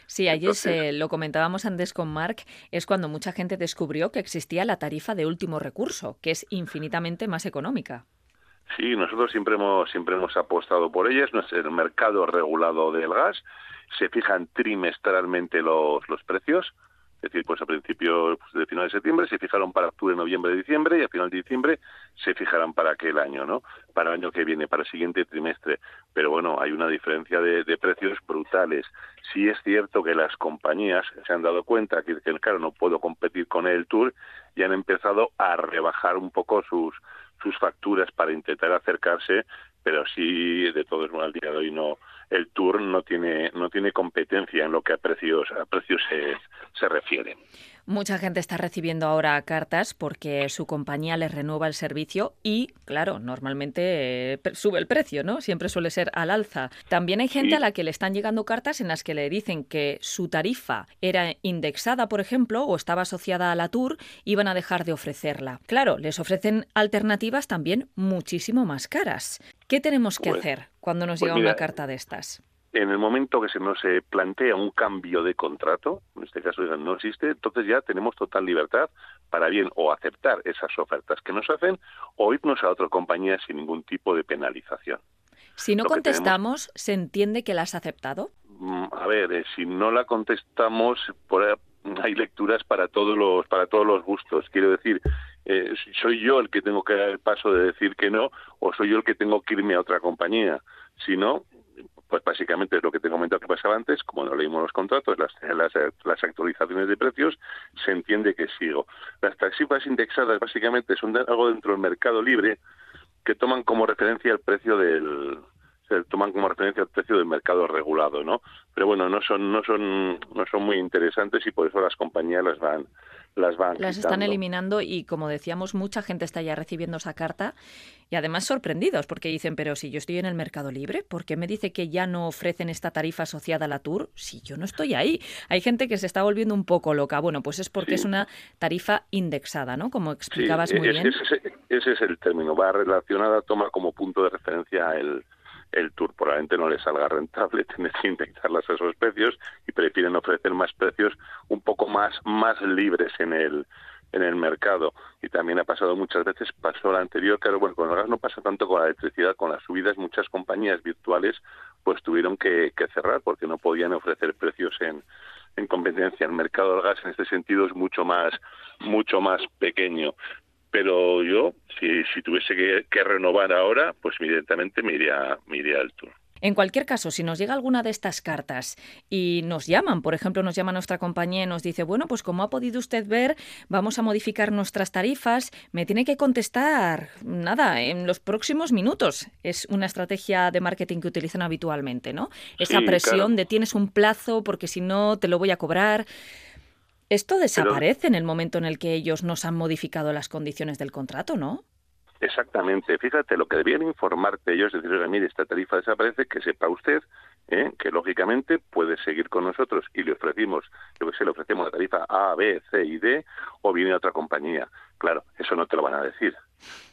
Sí, ayer se, lo comentábamos antes con Mark, es cuando mucha gente descubrió que existía la tarifa de último recurso, que es infinitamente más económica. Sí, nosotros siempre hemos siempre hemos apostado por ellas. No es el mercado regulado del gas. Se fijan trimestralmente los, los precios es decir, pues a principios pues, de final de septiembre se fijaron para octubre, noviembre, diciembre y a final de diciembre se fijarán para aquel año, ¿no? Para el año que viene, para el siguiente trimestre. Pero bueno, hay una diferencia de, precios brutales. Sí es cierto que las compañías se han dado cuenta que, que, claro, no puedo competir con el Tour y han empezado a rebajar un poco sus sus facturas para intentar acercarse, pero sí, de todos modos, al día de hoy no el Tour no tiene no tiene competencia en lo que a precios a precios se, se refiere. Mucha gente está recibiendo ahora cartas porque su compañía les renueva el servicio y, claro, normalmente eh, sube el precio, ¿no? Siempre suele ser al alza. También hay gente a la que le están llegando cartas en las que le dicen que su tarifa era indexada, por ejemplo, o estaba asociada a la Tour, y van a dejar de ofrecerla. Claro, les ofrecen alternativas también muchísimo más caras. ¿Qué tenemos que pues, hacer cuando nos pues llega una carta de estas? En el momento que se nos plantea un cambio de contrato, en este caso no existe, entonces ya tenemos total libertad para bien o aceptar esas ofertas que nos hacen o irnos a otra compañía sin ningún tipo de penalización. Si no contestamos, ¿se entiende que la has aceptado? Mm, a ver, eh, si no la contestamos, por, hay lecturas para todos los para todos los gustos. Quiero decir, eh, soy yo el que tengo que dar el paso de decir que no o soy yo el que tengo que irme a otra compañía. Si no, pues básicamente es lo que te comentado que pasaba antes, como no leímos los contratos, las, las, actualizaciones de precios, se entiende que sigo. Las tarifas indexadas básicamente son algo dentro del mercado libre que toman como referencia el precio del toman como referencia el precio del mercado regulado, ¿no? Pero bueno, no son no son no son muy interesantes y por eso las compañías las van las van Las están eliminando y, como decíamos, mucha gente está ya recibiendo esa carta y además sorprendidos porque dicen, pero si yo estoy en el mercado libre, ¿por qué me dice que ya no ofrecen esta tarifa asociada a la Tour si yo no estoy ahí? Hay gente que se está volviendo un poco loca. Bueno, pues es porque es una tarifa indexada, ¿no? Como explicabas muy bien. Ese, ese, es el término. Va relacionada, toma como punto de referencia el el tour probablemente no les salga rentable [laughs] tener que indexarlas a esos precios y prefieren ofrecer más precios un poco más más libres en el en el mercado. Y también ha pasado muchas veces pasó la anterior claro bueno con el gas no pasa tanto con la electricidad con las subidas muchas compañías virtuales pues tuvieron que, que cerrar porque no podían ofrecer precios en en competencia. El mercado del gas en este sentido es mucho más mucho más pequeño pero yo, si, si tuviese que, renovar ahora, pues evidentemente me iría, me iría al tour. En cualquier caso, si nos llega alguna de estas cartas y nos llaman, por ejemplo, nos llama nuestra compañía y nos dice, bueno, pues como ha podido usted ver, vamos a modificar nuestras tarifas, me tiene que contestar, nada, en los próximos minutos. Es una estrategia de marketing que utilizan habitualmente, ¿no? Esa presión de tienes un plazo porque si no te lo voy a cobrar. Esto desaparece en el momento en el que ellos nos han modificado las condiciones del contrato, ¿no? Exactamente. Fíjate, lo que debían informarte ellos es decir, mire, esta tarifa desaparece, que sepa usted ¿eh? que lógicamente puede seguir con nosotros y le ofrecimos, lo que se le ofrecemos la tarifa A, B, C y D o viene a otra compañía. Claro, eso no te lo van a decir. [laughs]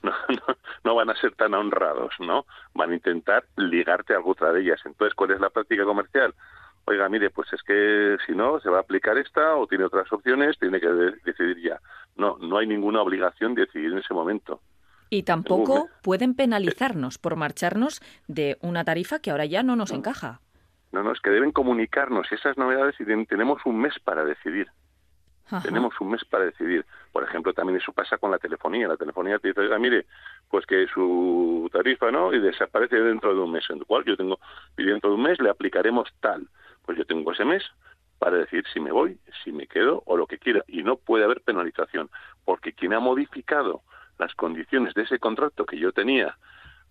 No, no, no van a ser tan honrados, ¿no? Van a intentar ligarte a alguna de ellas. Entonces, ¿cuál es la práctica comercial? Oiga, mire, pues es que si no, se va a aplicar esta o tiene otras opciones, tiene que decidir ya. No, no hay ninguna obligación de decidir en ese momento. Y tampoco pueden penalizarnos por marcharnos de una tarifa que ahora ya no nos encaja. No, no, es que deben comunicarnos esas novedades y tenemos un mes para decidir. Tenemos un mes para decidir. Por ejemplo, también eso pasa con la telefonía. La telefonía te dice, oiga, mire, pues que su tarifa, ¿no? Y desaparece dentro de un mes. En lo cual yo tengo, y dentro de un mes le aplicaremos tal pues yo tengo ese mes para decir si me voy, si me quedo o lo que quiera. Y no puede haber penalización, porque quien ha modificado las condiciones de ese contrato que yo tenía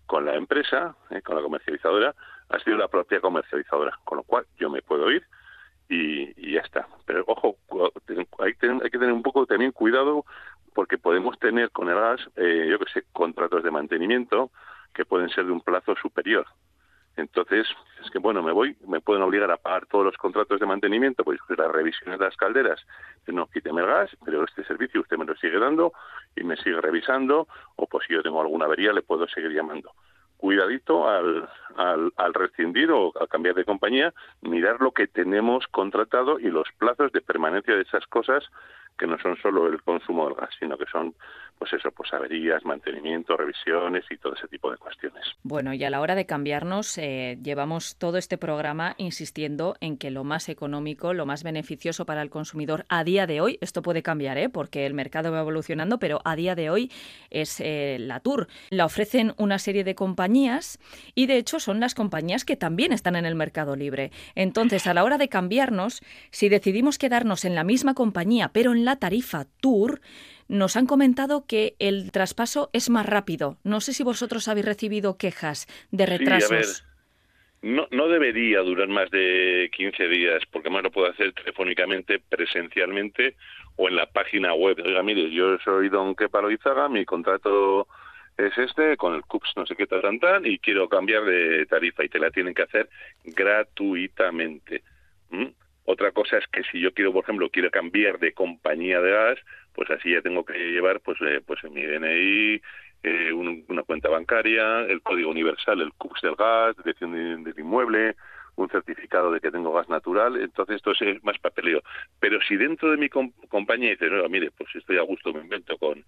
con la empresa, eh, con la comercializadora, ha sido la propia comercializadora. Con lo cual yo me puedo ir y, ya está. Pero ojo, hay, hay, que tener un poco también cuidado porque podemos tener con el gas, eh, yo que sé, contratos de mantenimiento que pueden ser de un plazo superior. Entonces, es que bueno, me voy, me pueden obligar a pagar todos los contratos de mantenimiento, pues las revisiones de las calderas, no, quíteme el gas, pero este servicio usted me lo sigue dando y me sigue revisando, o pues si yo tengo alguna avería le puedo seguir llamando. Cuidadito al, al, al rescindir o al cambiar de compañía, mirar lo que tenemos contratado y los plazos de permanencia de esas cosas que no son solo el consumo del gas, sino que son, pues eso, pues averías, mantenimiento, revisiones y todo ese tipo de cuestiones. Bueno, y a la hora de cambiarnos, eh, llevamos todo este programa insistiendo en que lo más económico, lo más beneficioso para el consumidor a día de hoy, esto puede cambiar, ¿eh? porque el mercado va evolucionando, pero a día de hoy es eh, la Tour. La ofrecen una serie de compañías y de hecho son las compañías que también están en el mercado libre. Entonces, a la hora de cambiarnos, si decidimos quedarnos en la misma compañía, pero en la tarifa Tour, nos han comentado que el traspaso es más rápido. No sé si vosotros habéis recibido quejas de retrasos. No, no debería durar más de 15 días, porque más lo puedo hacer telefónicamente, presencialmente o en la página web. Oiga, mire, yo soy don Kepa Izaga, mi contrato es este, con el CUPS no sé qué tal, tal, y quiero cambiar de tarifa y te la tienen que hacer gratuitamente. Otra cosa es que si yo quiero, por ejemplo, quiero cambiar de compañía de gas, pues así ya tengo que llevar pues, eh, pues mi DNI, eh, una cuenta bancaria, el código universal, el CUPS del gas, dirección del inmueble, un certificado de que tengo gas natural, entonces esto es más papeleo. Pero si dentro de mi compañía dices, no, mire, pues estoy a gusto, me invento con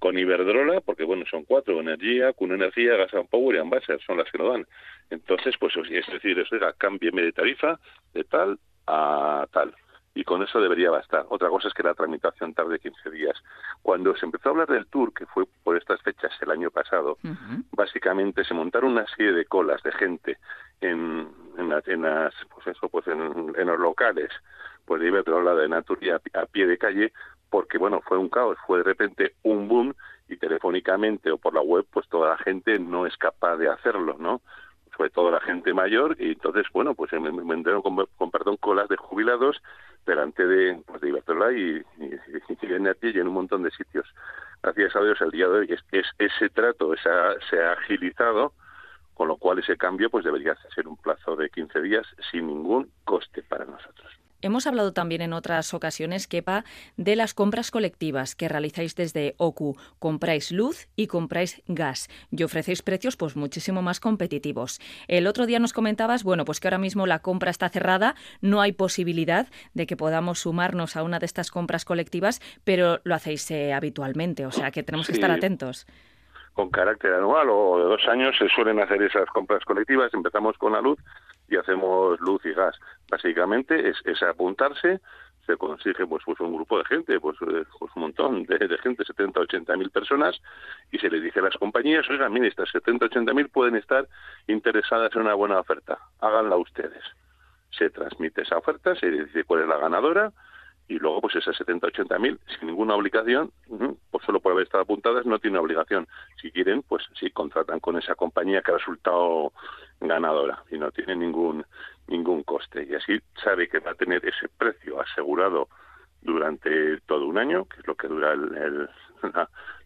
con Iberdrola, porque bueno, son cuatro, Energía, con Energía, Gas and Power y Ambassador, son las que lo dan. Entonces, pues es decir, era, cámbieme de tarifa de tal a tal. Y con eso debería bastar. Otra cosa es que la tramitación tarde 15 días. Cuando se empezó a hablar del tour, que fue por estas fechas el año pasado, básicamente se montaron una serie de colas de gente en, en, las, pues eso, pues en, los locales, pues de Iberdrola, de Naturia, a pie de calle, porque bueno, fue un caos, fue de repente un boom y telefónicamente o por la web, pues toda la gente no es capaz de hacerlo, ¿no? Sobre todo la gente mayor, y entonces, bueno, pues me, me con, con, perdón, colas de jubilados delante de, pues, de Iberdrola y, en y en un montón de sitios. Gracias a Dios, el día de hoy es, ese trato esa, se ha agilizado, con lo cual ese cambio pues debería ser un plazo de 15 días sin ningún coste para nosotros. Hemos hablado también en otras ocasiones, Kepa, de las compras colectivas que realizáis desde OCU. Compráis luz y compráis gas y ofrecéis precios pues muchísimo más competitivos. El otro día nos comentabas, bueno, pues que ahora mismo la compra está cerrada, no hay posibilidad de que podamos sumarnos a una de estas compras colectivas, pero lo hacéis eh, habitualmente, o sea que tenemos que estar atentos con carácter anual o de dos años se suelen hacer esas compras colectivas. Empezamos con la luz y hacemos luz y gas. Básicamente es, es apuntarse, se consigue pues, pues un grupo de gente, pues, eh, pues un montón de, gente, 70, 80 mil personas, y se les dice a las compañías, oigan, mire, estas 70, 80 mil pueden estar interesadas en una buena oferta, háganla ustedes. Se transmite esa oferta, se dice cuál es la ganadora, y luego pues esas 70, 80 mil sin ninguna obligación, pues solo por haber estado apuntadas no tiene obligación. Si quieren, pues sí contratan con esa compañía que ha resultado ganadora y no tiene ningún ningún coste y así sabe que va a tener ese precio asegurado durante todo un año, que es lo que dura el,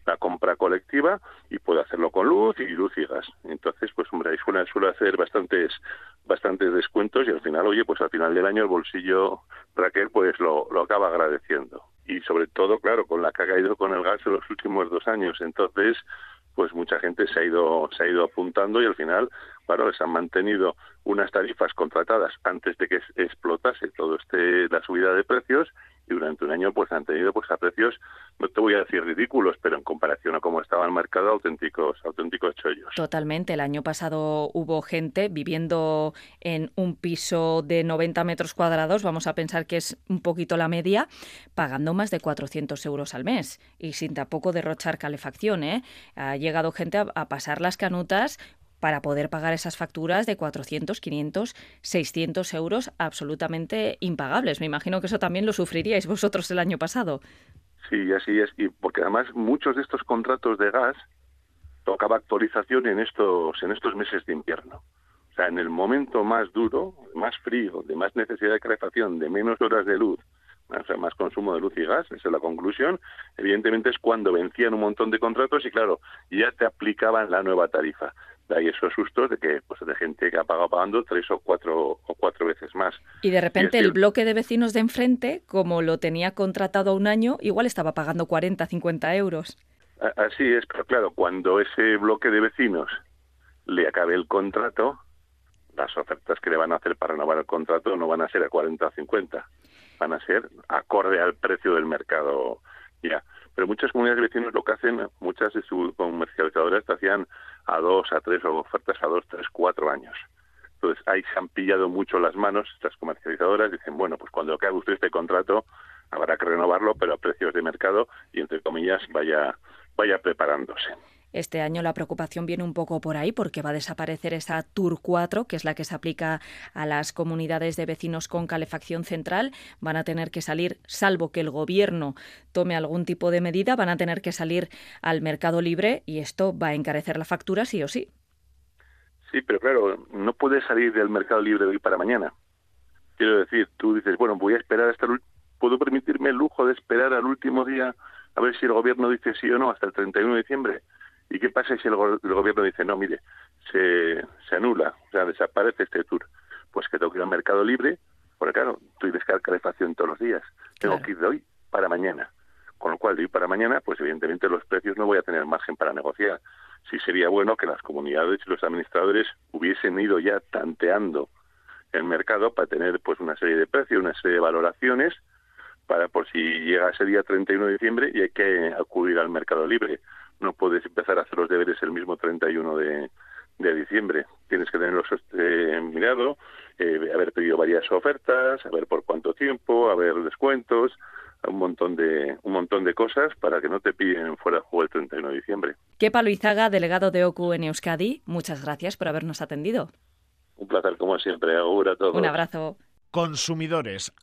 la, compra colectiva, y puede hacerlo con luz y luz y gas. Entonces, pues hombre, ahí suele, suele hacer bastantes bastantes descuentos y al final, oye, pues al final del año el bolsillo, Raquel, pues lo, lo acaba agradeciendo. Y sobre todo, claro, con la que ha caído con el gas en los últimos dos años. Entonces, pues mucha gente se ha ido se ha ido apuntando y al final han mantenido unas tarifas contratadas antes de que explotase todo este la subida de precios y durante un año pues han tenido pues a precios no te voy a decir ridículos pero en comparación a cómo estaba el mercado auténticos auténticos chollos totalmente el año pasado hubo gente viviendo en un piso de 90 metros cuadrados vamos a pensar que es un poquito la media pagando más de 400 euros al mes y sin tampoco derrochar calefacción ¿eh? ha llegado gente a pasar las canutas para poder pagar esas facturas de 400, 500, 600 euros absolutamente impagables. Me imagino que eso también lo sufriríais vosotros el año pasado. Sí, así es. Y porque además muchos de estos contratos de gas tocaba actualización en estos en estos meses de invierno. O sea, en el momento más duro, más frío, de más necesidad de calefacción, de menos horas de luz, o sea, más consumo de luz y gas, esa es la conclusión, evidentemente es cuando vencían un montón de contratos y claro, ya te aplicaban la nueva tarifa. Esos sustos de que pues de gente que ha pagado pagando tres o cuatro o cuatro veces más. Y de repente el bloque de vecinos de enfrente, como lo tenía contratado a un año, igual estaba pagando 40, 50 euros. Así es, pero claro, cuando ese bloque de vecinos le acabe el contrato, las ofertas que le van a hacer para renovar el contrato no van a ser a 40 o 50, van a ser acorde al precio del mercado ya. Pero muchas comunidades de vecinos lo que hacen, muchas de sus comercializadoras te hacían a dos, a tres o ofertas a dos, tres, cuatro años. Entonces ahí se han pillado mucho las manos estas comercializadoras, dicen, bueno, pues cuando acabe usted este contrato habrá que renovarlo, pero a precios de mercado y entre comillas vaya, vaya preparándose. Este año la preocupación viene un poco por ahí porque va a desaparecer esa Tour 4, que es la que se aplica a las comunidades de vecinos con calefacción central. Van a tener que salir, salvo que el gobierno tome algún tipo de medida, van a tener que salir al mercado libre y esto va a encarecer la factura sí o sí. Sí, pero claro, no puedes salir del mercado libre de hoy para mañana. Quiero decir, tú dices, bueno, voy a esperar hasta el... ¿Puedo permitirme el lujo de esperar al último día a ver si el gobierno dice sí o no hasta el 31 de diciembre? ¿Y qué pasa si el, gobierno dice, no, mire, se, se anula, o sea, desaparece este tour? Pues que tengo que ir al mercado libre, porque claro, tú que calefacción todos los días. Tengo que ir de hoy para mañana. Con lo cual, de hoy para mañana, pues evidentemente los precios no voy a tener margen para negociar. Sí sería bueno que las comunidades y los administradores hubiesen ido ya tanteando el mercado para tener pues una serie de precios, una serie de valoraciones, para por si llega ese día 31 de diciembre y hay que acudir al mercado libre no puedes empezar a hacer los deberes el mismo 31 de, de diciembre. Tienes que tenerlos eh, mirado, eh, haber pedido varias ofertas, saber por cuánto tiempo, haber descuentos, un montón de un montón de cosas para que no te piden fuera de juego el 31 de diciembre. Kepa Luizaga, delegado de OCU en Euskadi, muchas gracias por habernos atendido. Un placer como siempre. Augura todo. Un abrazo. Consumidores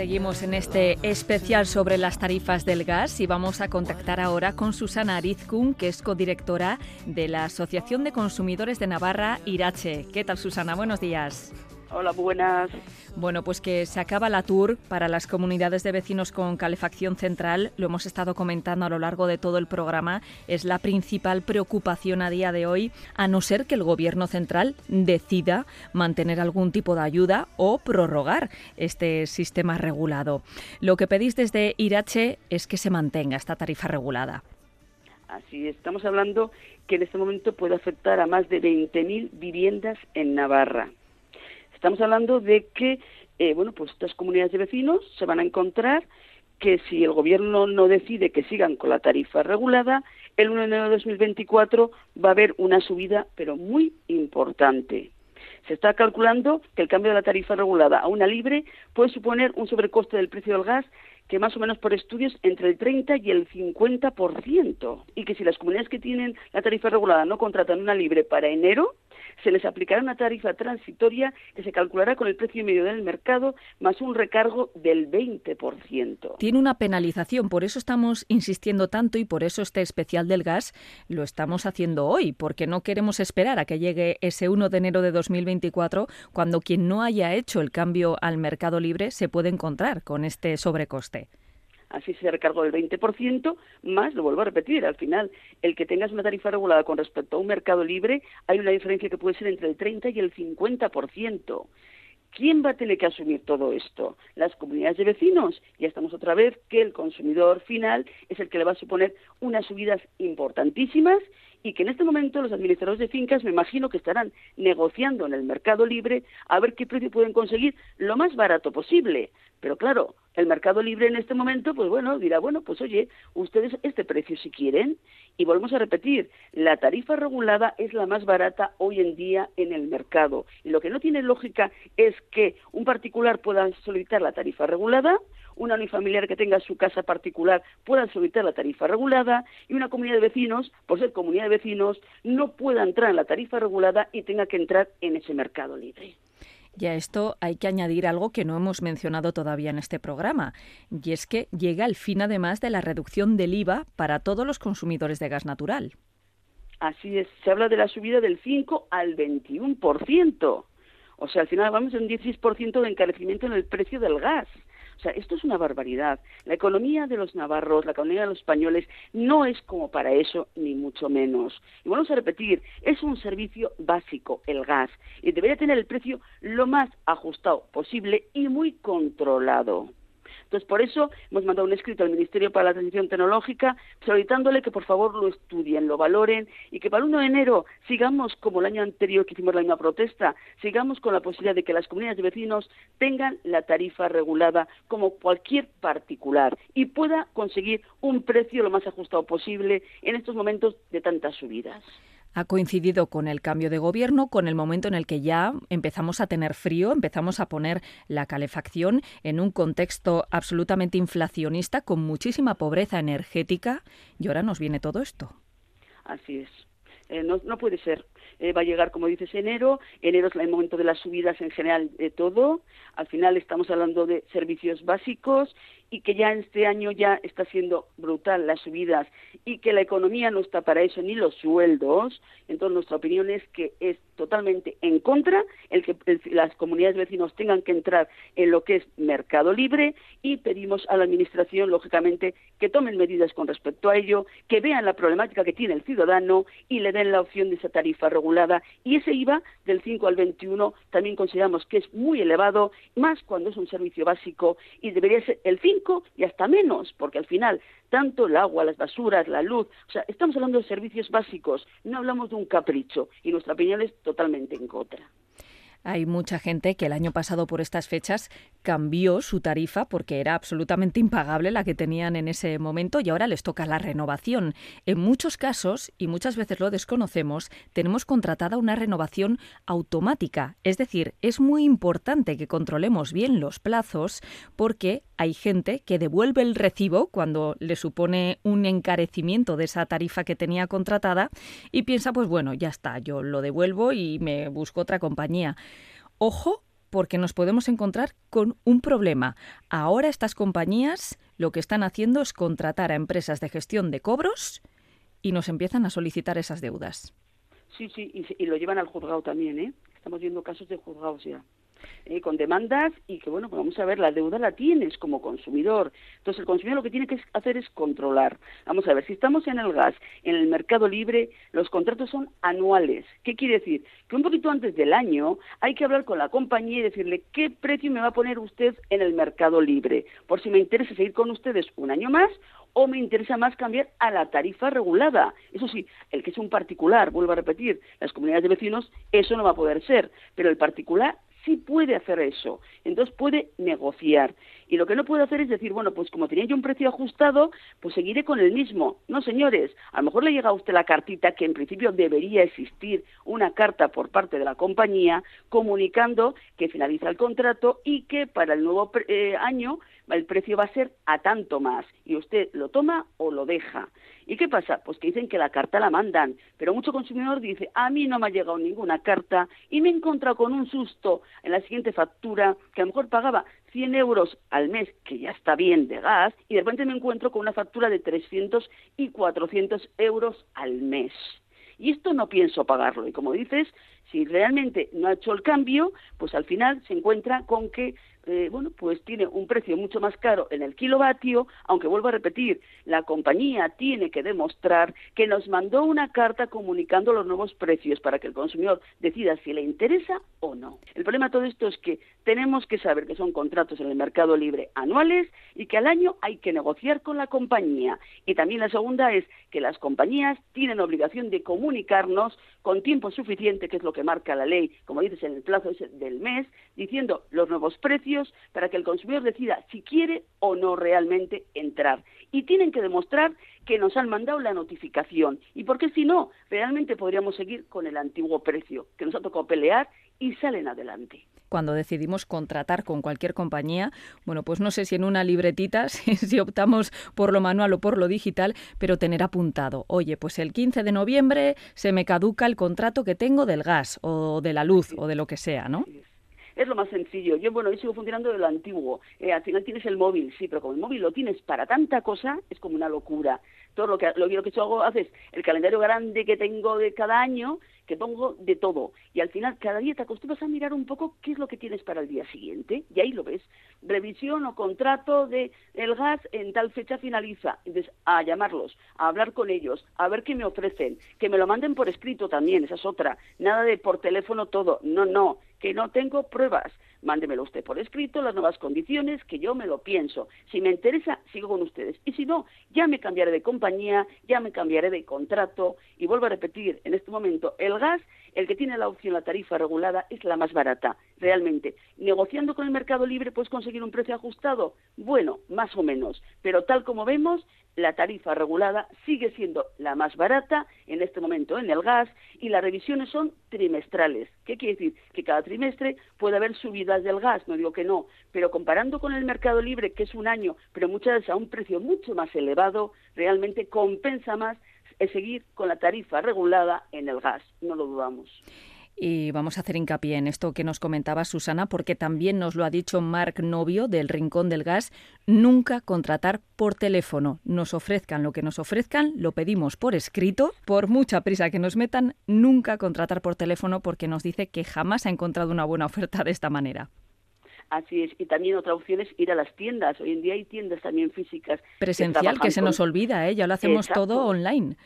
Seguimos en este especial sobre las tarifas del gas y vamos a contactar ahora con Susana Arizkun, que es codirectora de la Asociación de Consumidores de Navarra, Irache. ¿Qué tal, Susana? Buenos días. Hola, buenas. Bueno, pues que se acaba la tour para las comunidades de vecinos con calefacción central. Lo hemos estado comentando a lo largo de todo el programa. Es la principal preocupación a día de hoy, a no ser que el Gobierno central decida mantener algún tipo de ayuda o prorrogar este sistema regulado. Lo que pedís desde Irache es que se mantenga esta tarifa regulada. Así estamos hablando que en este momento puede afectar a más de 20.000 viviendas en Navarra. Estamos hablando de que, eh, bueno, pues estas comunidades de vecinos se van a encontrar que si el gobierno no decide que sigan con la tarifa regulada, el 1 de enero de 2024 va a haber una subida, pero muy importante. Se está calculando que el cambio de la tarifa regulada a una libre puede suponer un sobrecoste del precio del gas que más o menos por estudios entre el 30 y el 50%, y que si las comunidades que tienen la tarifa regulada no contratan una libre para enero, se les aplicará una tarifa transitoria que se calculará con el precio medio del mercado más un recargo del 20%. Tiene una penalización, por eso estamos insistiendo tanto y por eso este especial del gas lo estamos haciendo hoy, porque no queremos esperar a que llegue ese 1 de enero de 2024 cuando quien no haya hecho el cambio al mercado libre se puede encontrar con este sobrecoste así se recargó el 20%, más, lo vuelvo a repetir, al final, el que tengas una tarifa regulada con respecto a un mercado libre, hay una diferencia que puede ser entre el 30 y el 50%. ¿Quién va a tener que asumir todo esto? Las comunidades de vecinos. Ya estamos otra vez que el consumidor final es el que le va a suponer unas subidas importantísimas y que en este momento los administradores de fincas me imagino que estarán negociando en el mercado libre a ver qué precio pueden conseguir lo más barato posible. Pero claro, el mercado libre en este momento, pues bueno, dirá, bueno, pues oye, ustedes este precio si quieren. Y volvemos a repetir, la tarifa regulada es la más barata hoy en día en el mercado. Y lo que no tiene lógica es que un particular pueda solicitar la tarifa regulada, una unifamiliar que tenga su casa particular pueda solicitar la tarifa regulada y una comunidad de vecinos, por ser comunidad de vecinos, no pueda entrar en la tarifa regulada y tenga que entrar en ese mercado libre. Y a esto hay que añadir algo que no hemos mencionado todavía en este programa, y es que llega el fin además de la reducción del IVA para todos los consumidores de gas natural. Así es, se habla de la subida del 5 al 21%. O sea, al final vamos a un 16% de encarecimiento en el precio del gas. O sea, esto es una barbaridad. La economía de los navarros, la economía de los españoles, no es como para eso, ni mucho menos. Y vamos a repetir, es un servicio básico, el gas, y debería tener el precio lo más ajustado posible y muy controlado. Entonces, por eso hemos mandado un escrito al Ministerio para la Transición Tecnológica solicitándole que por favor lo estudien, lo valoren y que para el 1 de enero sigamos como el año anterior que hicimos la misma protesta, sigamos con la posibilidad de que las comunidades de vecinos tengan la tarifa regulada como cualquier particular y pueda conseguir un precio lo más ajustado posible en estos momentos de tantas subidas ha coincidido con el cambio de gobierno, con el momento en el que ya empezamos a tener frío, empezamos a poner la calefacción en un contexto absolutamente inflacionista, con muchísima pobreza energética, y ahora nos viene todo esto. Así es. Eh, no, puede ser. Eh, va a llegar, como dices, enero. Enero es el momento de las subidas en general de todo. Al final estamos hablando de servicios básicos y que ya este año ya está siendo brutal las subidas y que la economía no está para eso ni los sueldos, entonces nuestra opinión es que es totalmente en contra el que las comunidades vecinos tengan que entrar en lo que es mercado libre y pedimos a la administración lógicamente que tomen medidas con respecto a ello, que vean la problemática que tiene el ciudadano y le den la opción de esa tarifa regulada. Y ese IVA del 5 al 21 también consideramos que es muy elevado, más cuando es un servicio básico y debería ser el 5 y hasta menos, porque al final tanto el agua, las basuras, la luz, o sea, estamos hablando de servicios básicos, no hablamos de un capricho y nuestra opinión es totalmente en contra. Hay mucha gente que el año pasado por estas fechas cambió su tarifa porque era absolutamente impagable la que tenían en ese momento y ahora les toca la renovación. En muchos casos, y muchas veces lo desconocemos, tenemos contratada una renovación automática. Es decir, es muy importante que controlemos bien los plazos porque hay gente que devuelve el recibo cuando le supone un encarecimiento de esa tarifa que tenía contratada y piensa, pues bueno, ya está, yo lo devuelvo y me busco otra compañía. Ojo, porque nos podemos encontrar con un problema. Ahora estas compañías lo que están haciendo es contratar a empresas de gestión de cobros y nos empiezan a solicitar esas deudas. Sí, sí, y, lo llevan al juzgado también, ¿eh? Estamos viendo casos de juzgados ya. Eh, con demandas y que, bueno, pues vamos a ver, la deuda la tienes como consumidor. Entonces, el consumidor lo que tiene que hacer es controlar. Vamos a ver, si estamos en el gas, en el mercado libre, los contratos son anuales. ¿Qué quiere decir? Que un poquito antes del año hay que hablar con la compañía y decirle qué precio me va a poner usted en el mercado libre, por si me interesa seguir con ustedes un año más o me interesa más cambiar a la tarifa regulada. Eso sí, el que es un particular, vuelvo a repetir, las comunidades de vecinos, eso no va a poder ser, pero el particular sí puede hacer eso, entonces puede negociar. Y lo que no puede hacer es decir, bueno, pues como tenía yo un precio ajustado, pues seguiré con el mismo. No, señores, a lo mejor le llega a usted la cartita que en principio debería existir una carta por parte de la compañía comunicando que finaliza el contrato y que para el nuevo eh, año el precio va a ser a tanto más y usted lo toma o lo deja. ¿Y qué pasa? Pues que dicen que la carta la mandan, pero mucho consumidor dice, a mí no me ha llegado ninguna carta y me he encontrado con un susto en la siguiente factura que a lo mejor pagaba 100 euros al mes, que ya está bien de gas, y de repente me encuentro con una factura de 300 y 400 euros al mes. Y esto no pienso pagarlo. Y como dices, si realmente no ha hecho el cambio, pues al final se encuentra con que eh, bueno, pues tiene un precio mucho más caro en el kilovatio, aunque vuelvo a repetir, la compañía tiene que demostrar que nos mandó una carta comunicando los nuevos precios para que el consumidor decida si le interesa o no. El problema de todo esto es que tenemos que saber que son contratos en el mercado libre anuales y que al año hay que negociar con la compañía. Y también la segunda es que las compañías tienen obligación de comunicarnos con tiempo suficiente, que es lo que marca la ley, como dices, en el plazo del mes, diciendo los nuevos precios para que el consumidor decida si quiere o no realmente entrar. Y tienen que demostrar que nos han mandado la notificación. Y porque si no, realmente podríamos seguir con el antiguo precio, que nos ha tocado pelear y salen adelante cuando decidimos contratar con cualquier compañía, bueno, pues no sé si en una libretita, [laughs] si, optamos por lo manual o por lo digital, pero tener apuntado, oye, pues el 15 de noviembre se me caduca el contrato que tengo del gas o de la luz o de lo que sea, ¿no? Es lo más sencillo. Yo, bueno, yo sigo funcionando de lo antiguo. Eh, al final tienes el móvil, sí, pero como el móvil lo tienes para tanta cosa, es como una locura. Lo que, lo, que yo hago, haces el calendario grande que tengo de cada año, que pongo de todo. Y al final, cada día te acostumbras a mirar un poco qué es lo que tienes para el día siguiente. Y ahí lo ves. Revisión o contrato de el gas en tal fecha finaliza. Entonces, a llamarlos, a hablar con ellos, a ver qué me ofrecen. Que me lo manden por escrito también, esa es otra. Nada de por teléfono todo. No, no que no tengo pruebas. Mándemelo usted por escrito, las nuevas condiciones, que yo me lo pienso. Si me interesa, sigo con ustedes. Y si no, ya me cambiaré de compañía, ya me cambiaré de contrato. Y vuelvo a repetir, en este momento, el gas, el que tiene la opción, la tarifa regulada, es la más barata, realmente. Negociando con el mercado libre, ¿puedes conseguir un precio ajustado? Bueno, más o menos. Pero tal como vemos, la tarifa regulada sigue siendo la más barata en este momento en el gas y las revisiones son trimestrales. ¿Qué quiere decir? Que cada trimestre puede haber subidas del gas, no digo que no, pero comparando con el mercado libre, que es un año, pero muchas veces a un precio mucho más elevado, realmente compensa más seguir con la tarifa regulada en el gas, no lo dudamos. Y vamos a hacer hincapié en esto que nos comentaba Susana, porque también nos lo ha dicho Marc Novio del Rincón del Gas, nunca contratar por teléfono. Nos ofrezcan lo que nos ofrezcan, lo pedimos por escrito, por mucha prisa que nos metan, nunca contratar por teléfono porque nos dice que jamás ha encontrado una buena oferta de esta manera. Así es, y también otra opción es ir a las tiendas. Hoy en día hay tiendas también físicas. Presencial, que, se nos olvida, ¿eh? ya lo hacemos todo online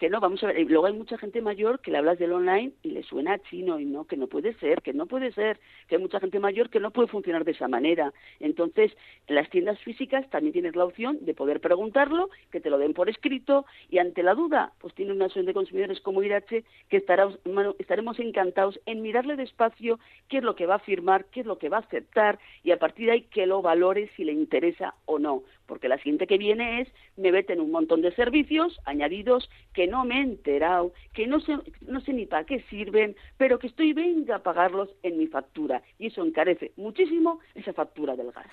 que no, vamos a ver, luego hay mucha gente mayor que le hablas del online y le suena chino y no, que no puede ser, que no puede ser, que hay mucha gente mayor que no puede funcionar de esa manera. Entonces, en las tiendas físicas también tienes la opción de poder preguntarlo, que te lo den por escrito y ante la duda, pues tiene una asociación de consumidores como Irache que estaremos encantados en mirarle despacio qué es lo que va a firmar, qué es lo que va a aceptar y a partir de ahí que lo valore si le interesa o no porque la siguiente que viene es me veten un montón de servicios añadidos que no me he enterado, que no sé, no sé ni para qué sirven, pero que estoy venga a pagarlos en mi factura y eso encarece muchísimo esa factura del gas.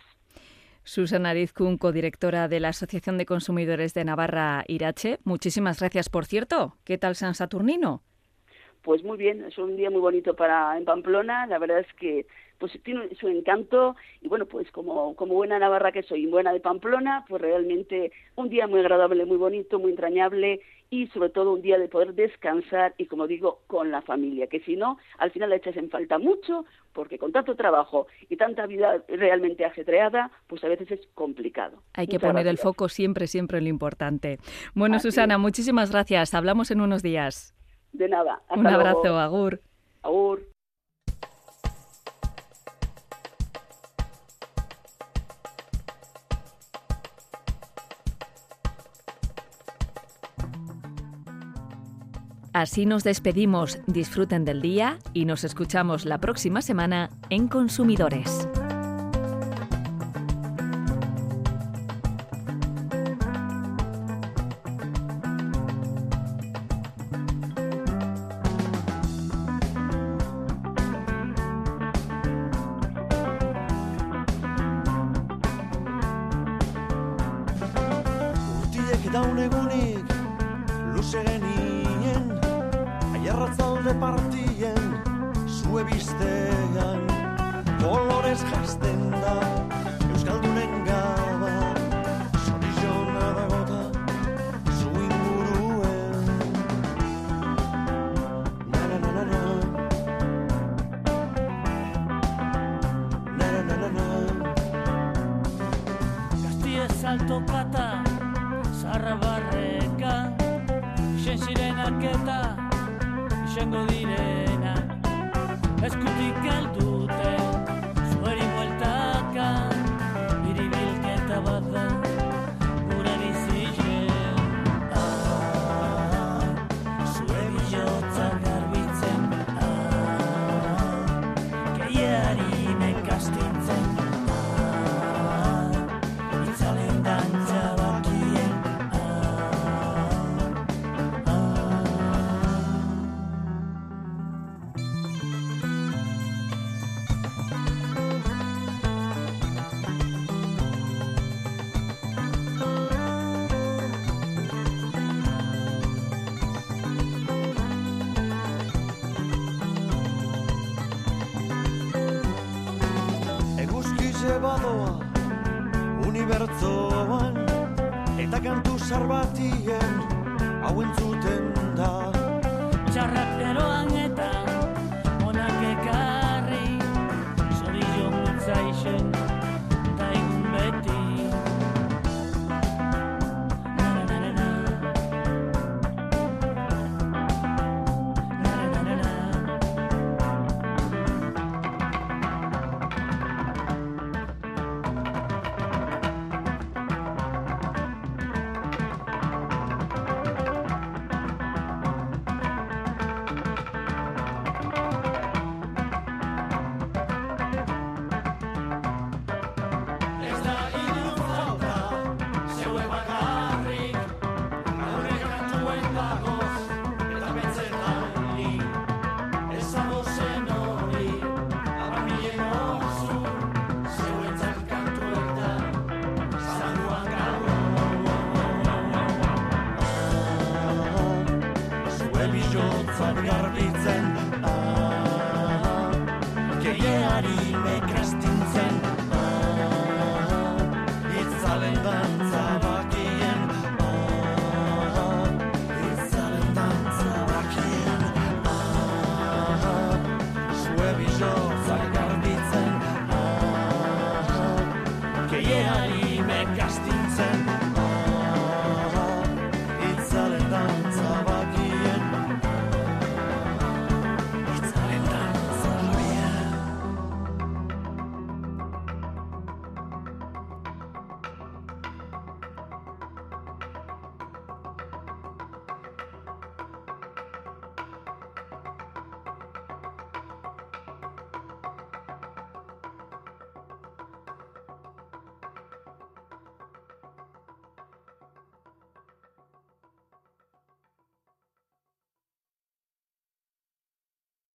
Susana Arizcun, codirectora de la Asociación de Consumidores de Navarra Irache, muchísimas gracias, por cierto. ¿Qué tal San Saturnino? Pues muy bien, es un día muy bonito para en Pamplona, la verdad es que pues tiene su encanto y bueno, pues como, como buena navarra que soy y buena de Pamplona, pues realmente un día muy agradable, muy bonito, muy entrañable y sobre todo un día de poder descansar y como digo, con la familia, que si no, al final le echas en falta mucho porque con tanto trabajo y tanta vida realmente ajetreada, pues a veces es complicado. Hay que poner el foco siempre, siempre en lo importante. Bueno, Susana, muchísimas gracias. Hablamos en unos días. De nada. un abrazo, Agur. Agur. Así nos despedimos, disfruten del día y nos escuchamos la próxima semana en Consumidores. zure partien, zue biztean, kolorez jazten da, euskaldunen gaba, zorizona dagota, zu inguruen. Na na na na na. Na na na na na. Gaztia salto kata, zarra barreka, xen sirenak eta, izango direna eskutik altu